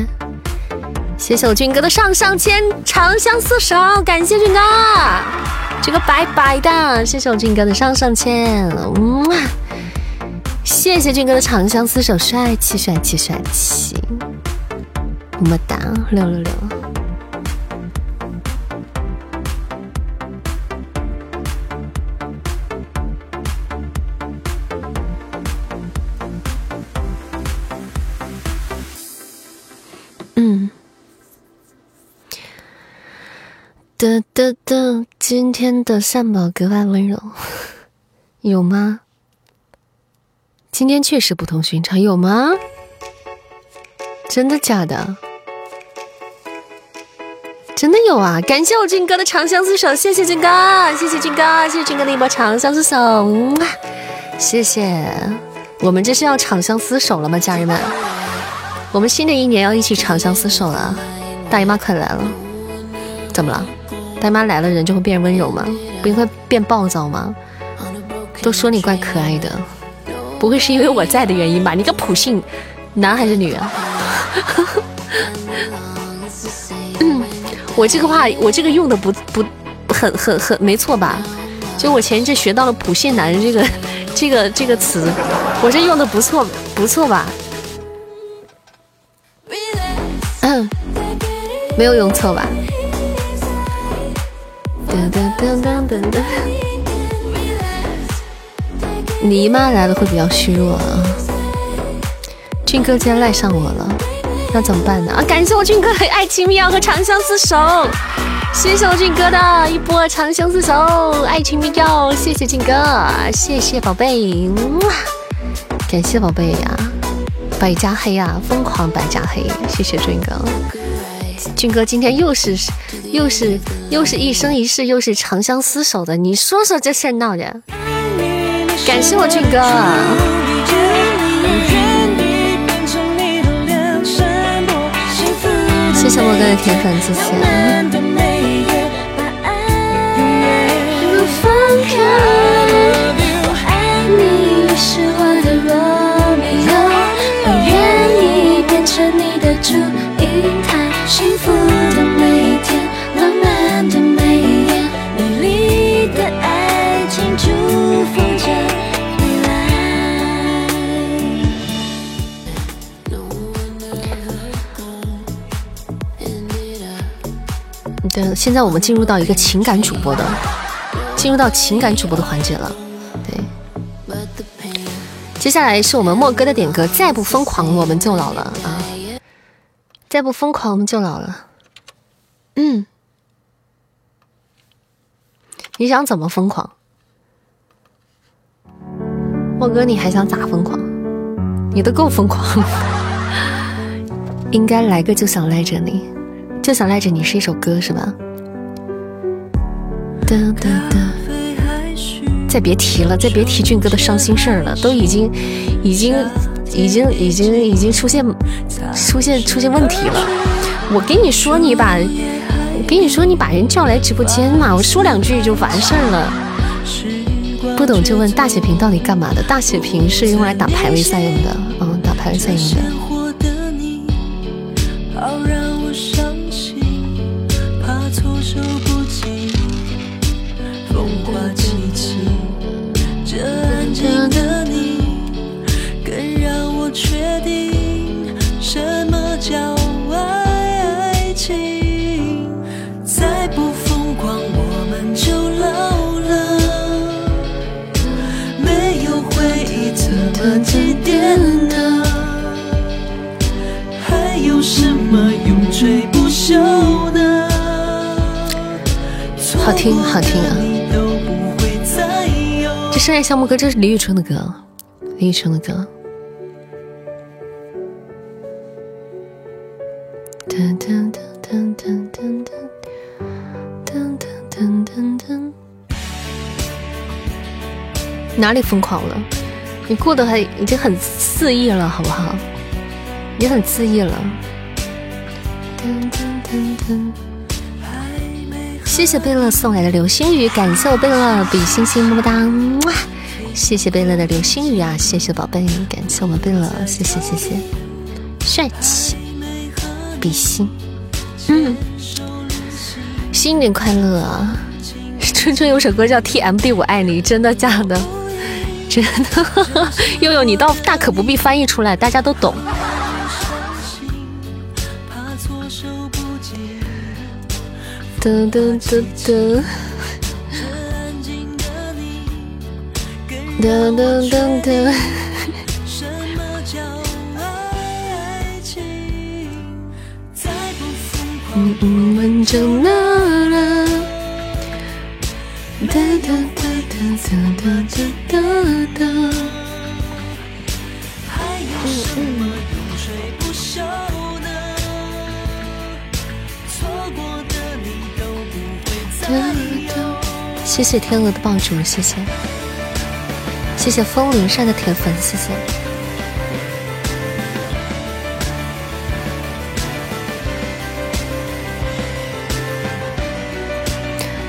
谢谢我俊哥的上上签长相厮守，感谢俊哥。这个白白的，谢谢我俊哥的上上签，嗯！谢谢俊哥的长相厮守，帅气帅气帅气，么么哒，六六六。哒哒哒，今天的善宝格外温柔，有吗？今天确实不同寻常，有吗？真的假的？真的有啊！感谢我俊哥的长相厮守，谢谢俊哥，谢谢俊哥，谢谢俊哥的一波长相厮守，谢谢。我们这是要长相厮守了吗，家人们？我们新的一年要一起长相厮守了，大姨妈快来了，怎么了？大妈来了，人就会变温柔吗？不会变暴躁吗？都说你怪可爱的，不会是因为我在的原因吧？你个普信，男还是女啊？嗯，我这个话，我这个用的不不很很很没错吧？就我前一阵学到了普信男这个这个这个词，我这用的不错不错吧？嗯，没有用错吧？噔噔噔噔噔噔！你姨妈来了会比较虚弱啊。俊哥今天赖上我了，那怎么办呢？啊，感谢我俊哥爱情密钥和长相厮守，谢谢我俊哥的一波长相厮守爱情密钥，谢谢俊哥，谢谢宝贝，感谢宝贝呀，百家黑呀，疯狂百家黑，谢谢俊哥。俊哥今天又是又是又是一生一世又是长相厮守的，你说说这事儿闹的？感谢我俊哥，谢谢我哥的铁粉，谢谢。现在我们进入到一个情感主播的，进入到情感主播的环节了。对，接下来是我们莫哥的点歌，再不疯狂我们就老了啊！再不疯狂我们就老了。嗯，你想怎么疯狂？莫哥，你还想咋疯狂？你都够疯狂，应该来个就想赖着你，就想赖着你是一首歌是吧？哒哒哒，再别提了，再别提俊哥的伤心事儿了，都已经，已经，已经，已经，已经出现，出现，出现问题了。我跟你说，你把，我跟你说，你把人叫来直播间嘛，我说两句就完事儿了。不懂就问大血瓶到底干嘛的？大血瓶是用来打排位赛用的，嗯，打排位赛用的。好听，好听啊！这深爱项目歌，这是李宇春的歌，李宇春的歌。噔噔噔噔噔噔噔噔噔噔噔，哪里疯狂了？你过得还已经很肆意了，好不好？已经很肆意了。噔噔噔噔。谢谢贝勒送来的流星雨，感谢我贝勒比心心么么哒，谢谢贝勒的流星雨啊，谢谢宝贝，感谢我们贝勒，谢谢谢谢，帅气比心，嗯，新年快乐！春春有首歌叫《TMD 我爱你》，真的假的？真的，悠悠你倒大可不必翻译出来，大家都懂。噔噔噔噔，噔噔噔噔。嗯嗯，完整的了。哒哒哒哒哒哒哒哒。嗯谢谢天鹅的爆竹，谢谢，谢谢风铃扇的铁粉，谢谢。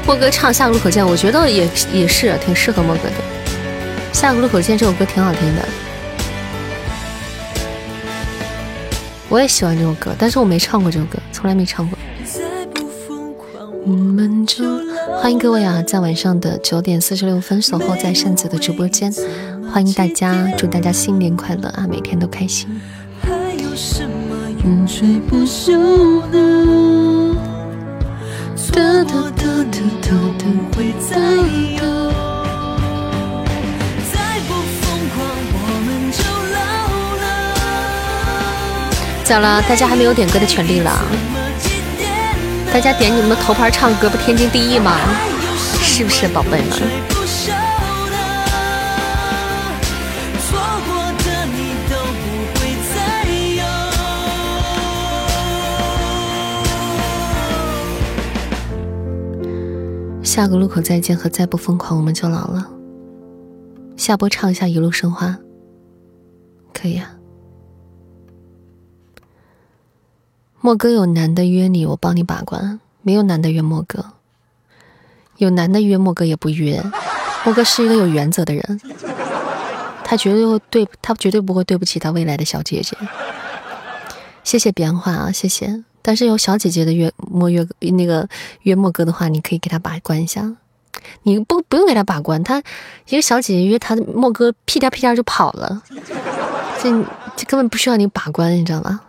莫哥唱《下个路口见》，我觉得也也是挺适合莫哥的，《下个路口见》这首歌挺好听的，我也喜欢这首歌，但是我没唱过这首歌，从来没唱过。欢迎各位啊，在晚上的九点四十六分守候在扇子的直播间，欢迎大家，祝大家新年快乐啊，每天都开心。咋了？大家还没有点歌的权利了？大家点你们的头牌唱歌不天经地义吗？是不是宝贝们？下个路口再见和再不疯狂我们就老了。下播唱一下一路生花，可以啊。莫哥有男的约你，我帮你把关；没有男的约莫哥，有男的约莫哥也不约。莫哥是一个有原则的人，他绝对会对他绝对不会对不起他未来的小姐姐。谢谢变化啊，谢谢。但是有小姐姐的约莫约那个约莫哥的话，你可以给他把关一下。你不不用给他把关，他一个小姐姐约他莫哥屁颠屁颠就跑了，这这根本不需要你把关，你知道吗？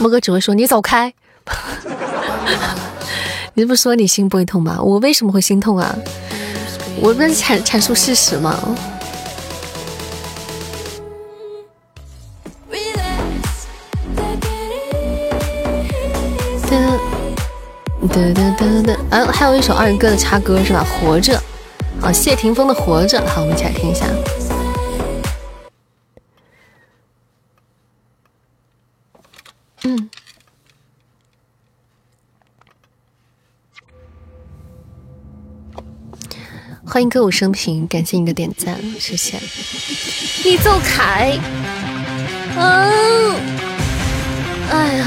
莫哥只会说你走开，你不说你心不会痛吗？我为什么会心痛啊？我不是阐阐述事实吗？哒哒哒哒，啊，还有一首二人歌的插歌是吧？活着，啊，谢霆锋的活着，好，我们一起来听一下。嗯，欢迎歌舞升平，感谢你的点赞，谢谢。你走开，嗯，哎呀，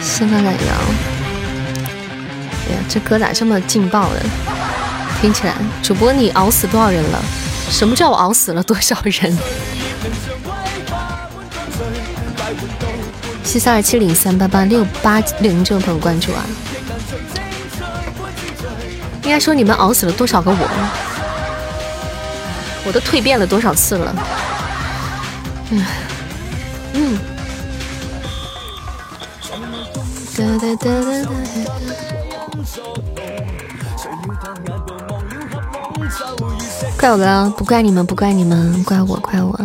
心烦懒洋。哎呀，这歌咋这么劲爆呢？听起来，主播你熬死多少人了？什么叫我熬死了多少人？七三二七零三八八六八零这位朋友关注啊！应该说你们熬死了多少个我？我都蜕变了多少次了？嗯嗯。哒哒哒哒哒。怪我了，不怪你们，不怪你们，怪我，怪我。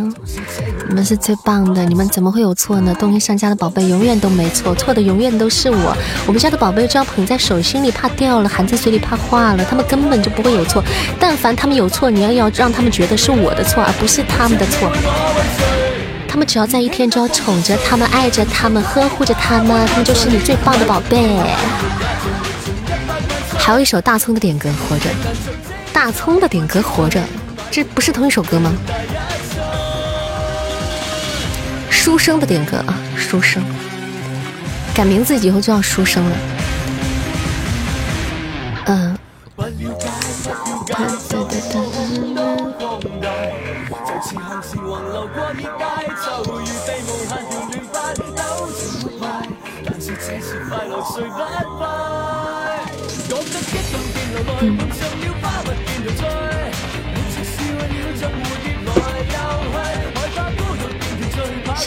们是最棒的，你们怎么会有错呢？东一上家的宝贝永远都没错，错的永远都是我。我们家的宝贝就要捧在手心里怕掉了，含在嘴里怕化了，他们根本就不会有错。但凡他们有错，你要要让他们觉得是我的错，而不是他们的错。他们只要在一天，就要宠着他们，爱着他们，呵护着他们，他们就是你最棒的宝贝。还有一首大葱的点歌，活着。大葱的点歌，活着，这不是同一首歌吗？书生的点歌啊，书生，改名字以后就叫书生了。嗯。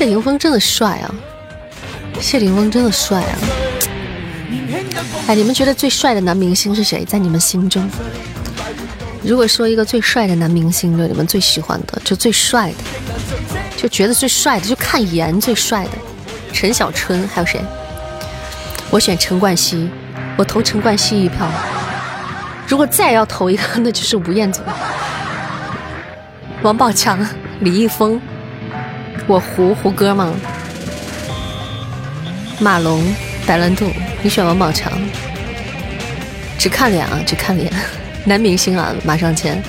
谢霆锋真的帅啊！谢霆锋真的帅啊！哎，你们觉得最帅的男明星是谁？在你们心中，如果说一个最帅的男明星，就你们最喜欢的，就最帅的，就觉得最帅的，就看颜最帅的，陈小春还有谁？我选陈冠希，我投陈冠希一票。如果再要投一个，那就是吴彦祖、王宝强、李易峰，我胡胡歌吗？马龙、白兰度，你选王宝强？只看脸啊，只看脸，男明星啊，马上签。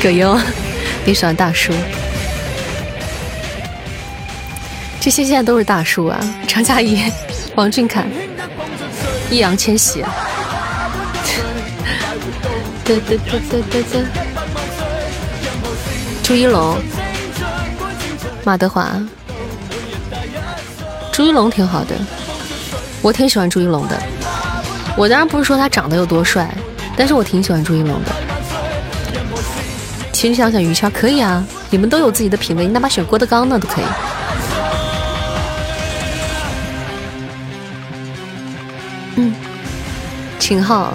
葛优，你喜欢大叔？这些现在都是大叔啊，张嘉译、王俊凯、易烊千玺。对对对对对对，朱一龙、马德华、朱一龙挺好的，我挺喜欢朱一龙的。我当然不是说他长得有多帅，但是我挺喜欢朱一龙的。其实想想于谦可以啊，你们都有自己的品味，你哪怕选郭德纲呢都可以。嗯，秦昊。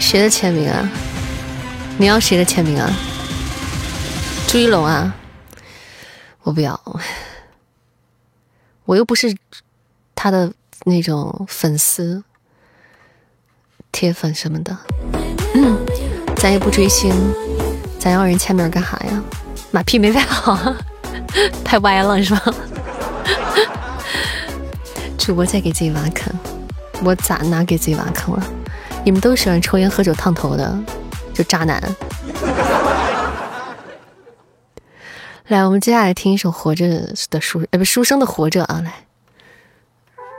谁的签名啊？你要谁的签名啊？朱一龙啊？我不要，我又不是他的那种粉丝、铁粉什么的。嗯，咱也不追星，咱要人签名干啥呀？马屁没拍好，拍歪了是吧？主播在给自己挖坑，我咋哪给自己挖坑了？你们都喜欢抽烟喝酒烫头的，渣男。来，我们接下来听一首《活着》的书，呃，不，书生的《活着》啊，来。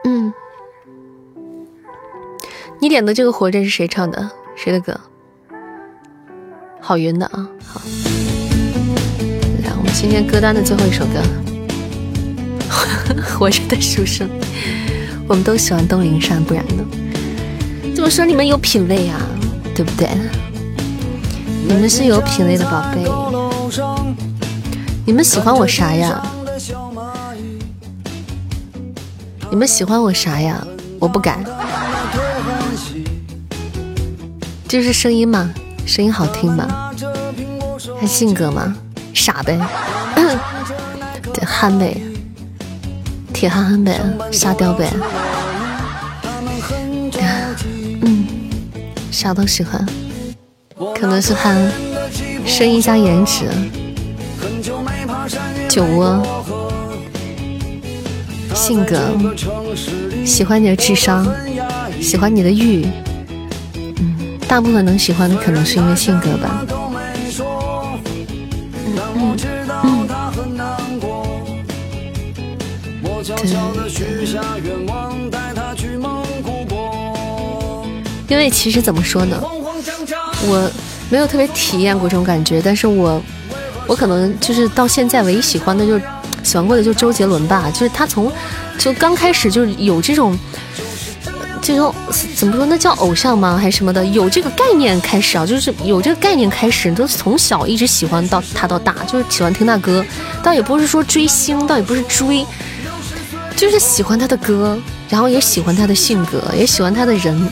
嗯，你点的这个《活着》是谁唱的？谁的歌？郝云的啊。好，来，我们今天歌单的最后一首歌，《活着的书生》。我们都喜欢东林山，不然呢？怎么说你们有品味呀，对不对？你们是有品味的宝贝。你们喜欢我啥呀？你们喜欢我啥呀？我不改，就是声音嘛，声音好听嘛，还性格嘛，傻呗，对，憨呗，铁憨憨呗，沙雕呗，嗯，啥都喜欢，可能是憨，声音加颜值，酒窝。性格，喜欢你的智商，喜欢你的玉，嗯，大部分能喜欢的可能是因为性格吧。因为其实怎么说呢，我没有特别体验过这种感觉，但是我，我可能就是到现在唯一喜欢的就。喜欢过的就周杰伦吧，就是他从就刚开始就是有这种这种怎么说那叫偶像吗还是什么的有这个概念开始啊，就是有这个概念开始，都从小一直喜欢到他到大，就是喜欢听他歌，倒也不是说追星，倒也不是追，就是喜欢他的歌，然后也喜欢他的性格，也喜欢他的人，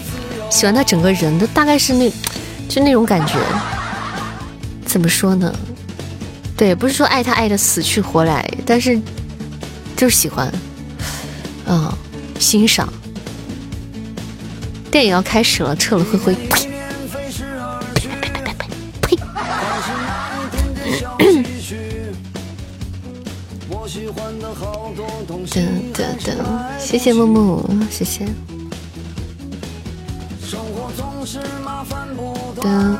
喜欢他整个人的，大概是那就那种感觉，怎么说呢？对，不是说爱他爱的死去活来，但是就是喜欢，嗯，欣赏。电影要开始了，撤了灰灰。呸！呸呸呸呸呸！噔噔噔，谢谢木木，谢谢。噔。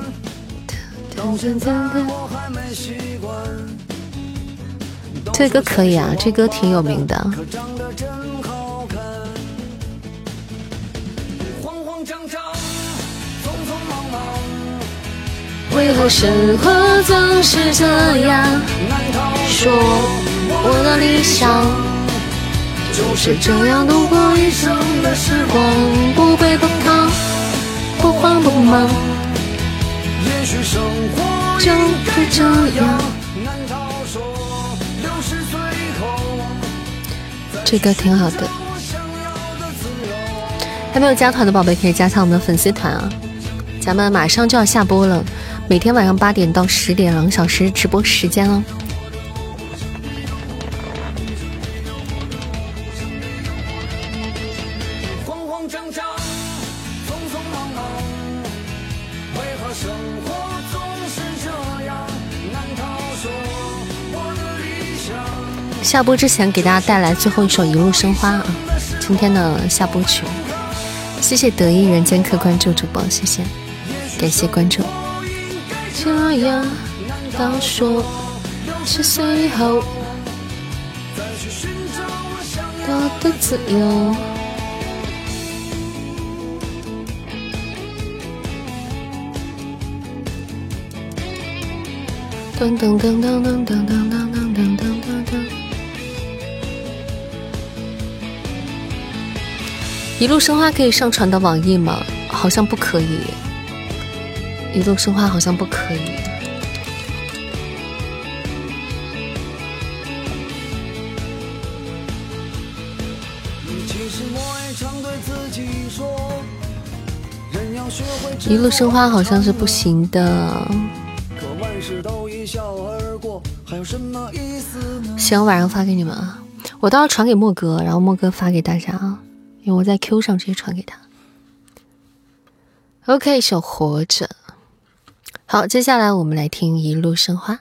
这歌可以啊，这歌挺有名的。为何生活总是这样？说我的理想就是这样度过一生的时光，不卑不亢，不慌不忙。这歌挺好的，还没有加团的宝贝可以加上我们的粉丝团啊！咱们马上就要下播了，每天晚上八点到十点两个小时直播时间哦。下播之前给大家带来最后一首《一路生花》啊，今天的下播曲。谢谢得意人间客关注主播，谢谢，感谢关注。这样到说是最后我的自由。噔噔噔噔噔噔噔噔。一路生花可以上传到网易吗？好像不可以。一路生花好像不可以。一路生花好像是不行的。行，晚上发给你们啊。我到时候传给莫哥，然后莫哥发给大家啊。因为我在 Q 上直接传给他。OK，小活着。好，接下来我们来听《一路生花》。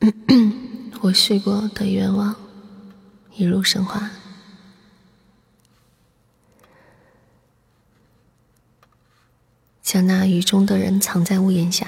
我许过的愿望，一路生花。将那雨中的人藏在屋檐下。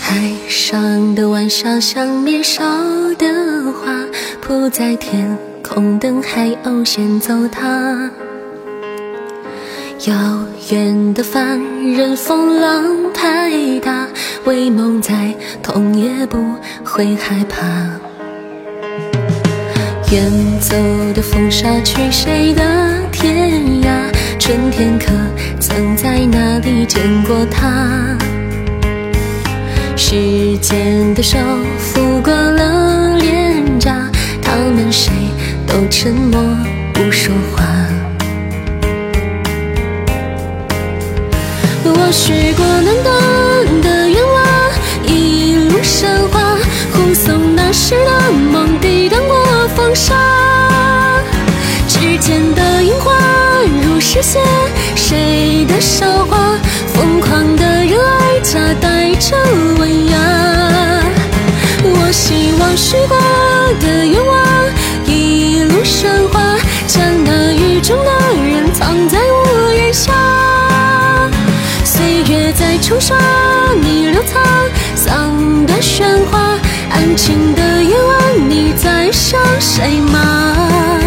海上的晚霞像年少不，在天空等海鸥先走它。遥远的凡人，风浪太大，为梦再痛也不会害怕。远走的风沙去谁的天涯？春天可曾在哪里见过他？时间的手抚过了，们谁都沉默不说话。我许过暖暖的愿望，一路神话，护送那时的梦抵挡过风沙。指尖的樱花如诗写谁的韶华？疯狂的热爱夹带着温雅。希望许过的愿望，一路神话，将那雨中的人藏在屋檐下。岁月在冲刷你留沧桑的喧哗，安静的夜晚，你在想谁吗？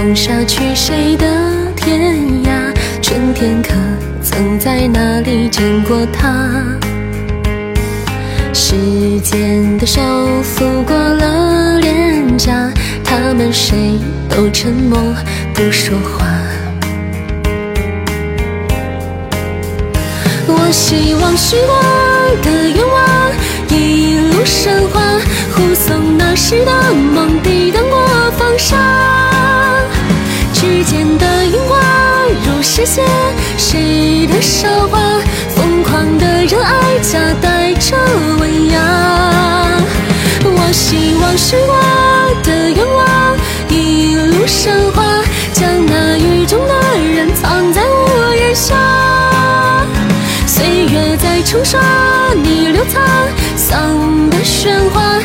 风沙去谁的天涯？春天可曾在哪里见过他？时间的手抚过了脸颊，他们谁都沉默不说话。我希望许过的愿望，一路神话，护送那时的梦抵挡过风沙。指尖的樱花如诗写谁的韶华？疯狂的热爱夹带着温雅。我希望许过的愿望，一路生花，将那雨中的人藏在屋檐下。岁月在冲刷你留沧桑的喧哗，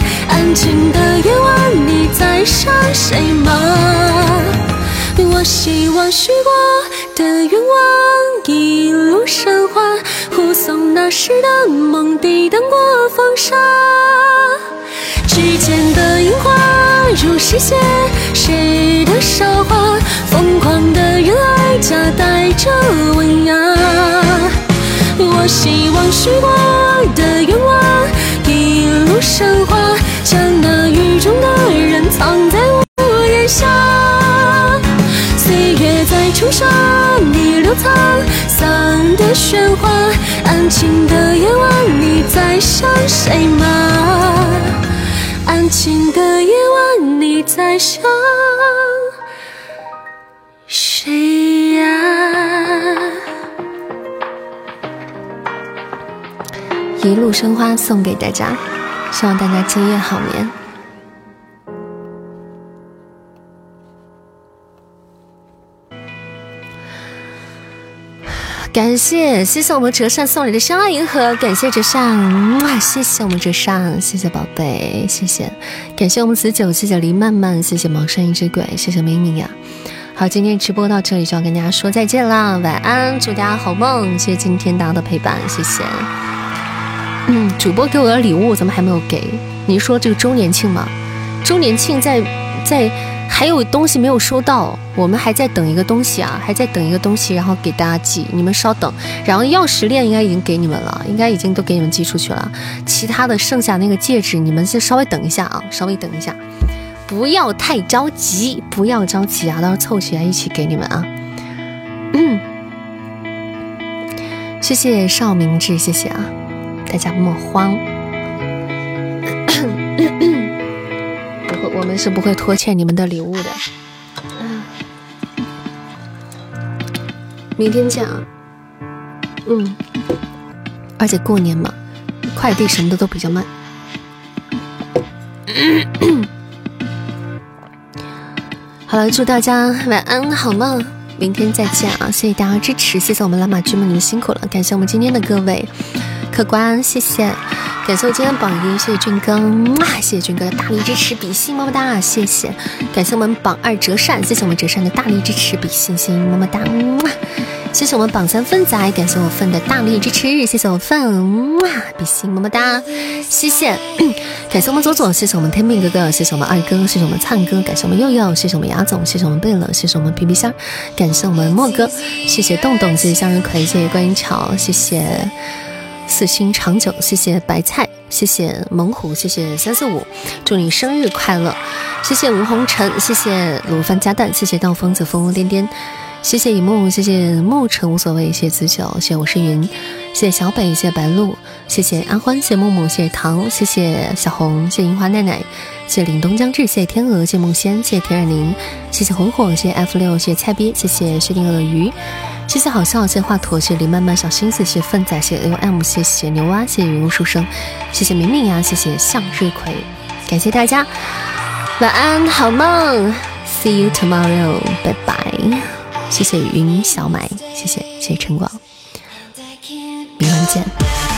我许过的愿望，一路神话，护送那时的梦抵挡过风沙。指尖的樱花如诗写谁的韶华？疯狂的热爱夹带着温雅。我希望许过的愿望，一路神话，将那雨中的人藏沧桑的喧哗，安静的夜晚，你在想谁吗？安静的夜晚，你在想谁呀？一路生花送给大家，希望大家今夜好眠。感谢谢谢我们折扇送来的相爱银河，感谢折扇，哇，谢谢我们折扇，谢谢宝贝，谢谢，感谢我们子九，谢谢黎曼曼，谢谢毛山一只鬼，谢谢明明呀。好，今天直播到这里就要跟大家说再见啦，晚安，祝大家好梦，谢谢今天大家的陪伴，谢谢。嗯，主播给我的礼物怎么还没有给？你说这个周年庆吗？周年庆在在还有东西没有收到，我们还在等一个东西啊，还在等一个东西，然后给大家寄，你们稍等。然后钥匙链应该已经给你们了，应该已经都给你们寄出去了。其他的剩下那个戒指，你们先稍微等一下啊，稍微等一下，不要太着急，不要着急啊，到时候凑起来一起给你们啊。嗯，谢谢邵明志，谢谢啊。大家莫慌，我们是不会拖欠你们的礼物的。明天见啊！嗯，而且过年嘛，快递什么的都比较慢。好了，祝大家晚安，好梦，明天再见啊！谢谢大家支持，谢谢我们蓝马居们，你们辛苦了，感谢我们今天的各位客官，谢谢，感谢我今天榜一，谢谢俊哥，谢谢俊哥的大力支持，比心么么哒，谢谢，感谢我们榜二折扇，谢谢我们折扇的大力支持，比心心么么哒。谢谢我们榜三粪仔，感谢我粪的大力支持，谢谢我粪，比心么么哒，谢谢，感谢我们左左，谢谢我们天命哥哥，谢谢我们二哥，谢谢我们灿哥，感谢我们佑佑，谢谢我们牙总，谢谢我们贝勒，谢谢我们皮皮虾，感谢我们莫哥，谢谢洞洞，谢谢向日葵，谢谢观音桥，谢谢四星长久，谢谢白菜，谢谢猛虎，谢谢三四五，祝你生日快乐，谢谢吴红尘，谢谢卤饭加蛋，谢谢道疯子疯疯癫癫。谢谢一木，谢谢沐尘无所谓，谢谢子九，谢谢我是云，谢谢小北，谢谢白露，谢谢安欢，谢谢木木，谢谢糖，谢谢小红，谢谢樱花奈奈，谢谢凛冬将至，谢谢天鹅，谢谢梦仙，谢谢田尔宁，谢谢红火，谢谢 F 六，谢谢菜鳖，谢谢薛定鳄鱼，谢谢好笑，谢谢华佗，谢谢林曼曼小心思，谢谢粪仔，谢谢 L M，谢谢牛蛙，谢谢云雾书生，谢谢明明呀，谢谢向日葵，感谢大家，晚安，好梦，See you tomorrow，拜拜。谢谢云小买，谢谢谢谢晨光，明晚见。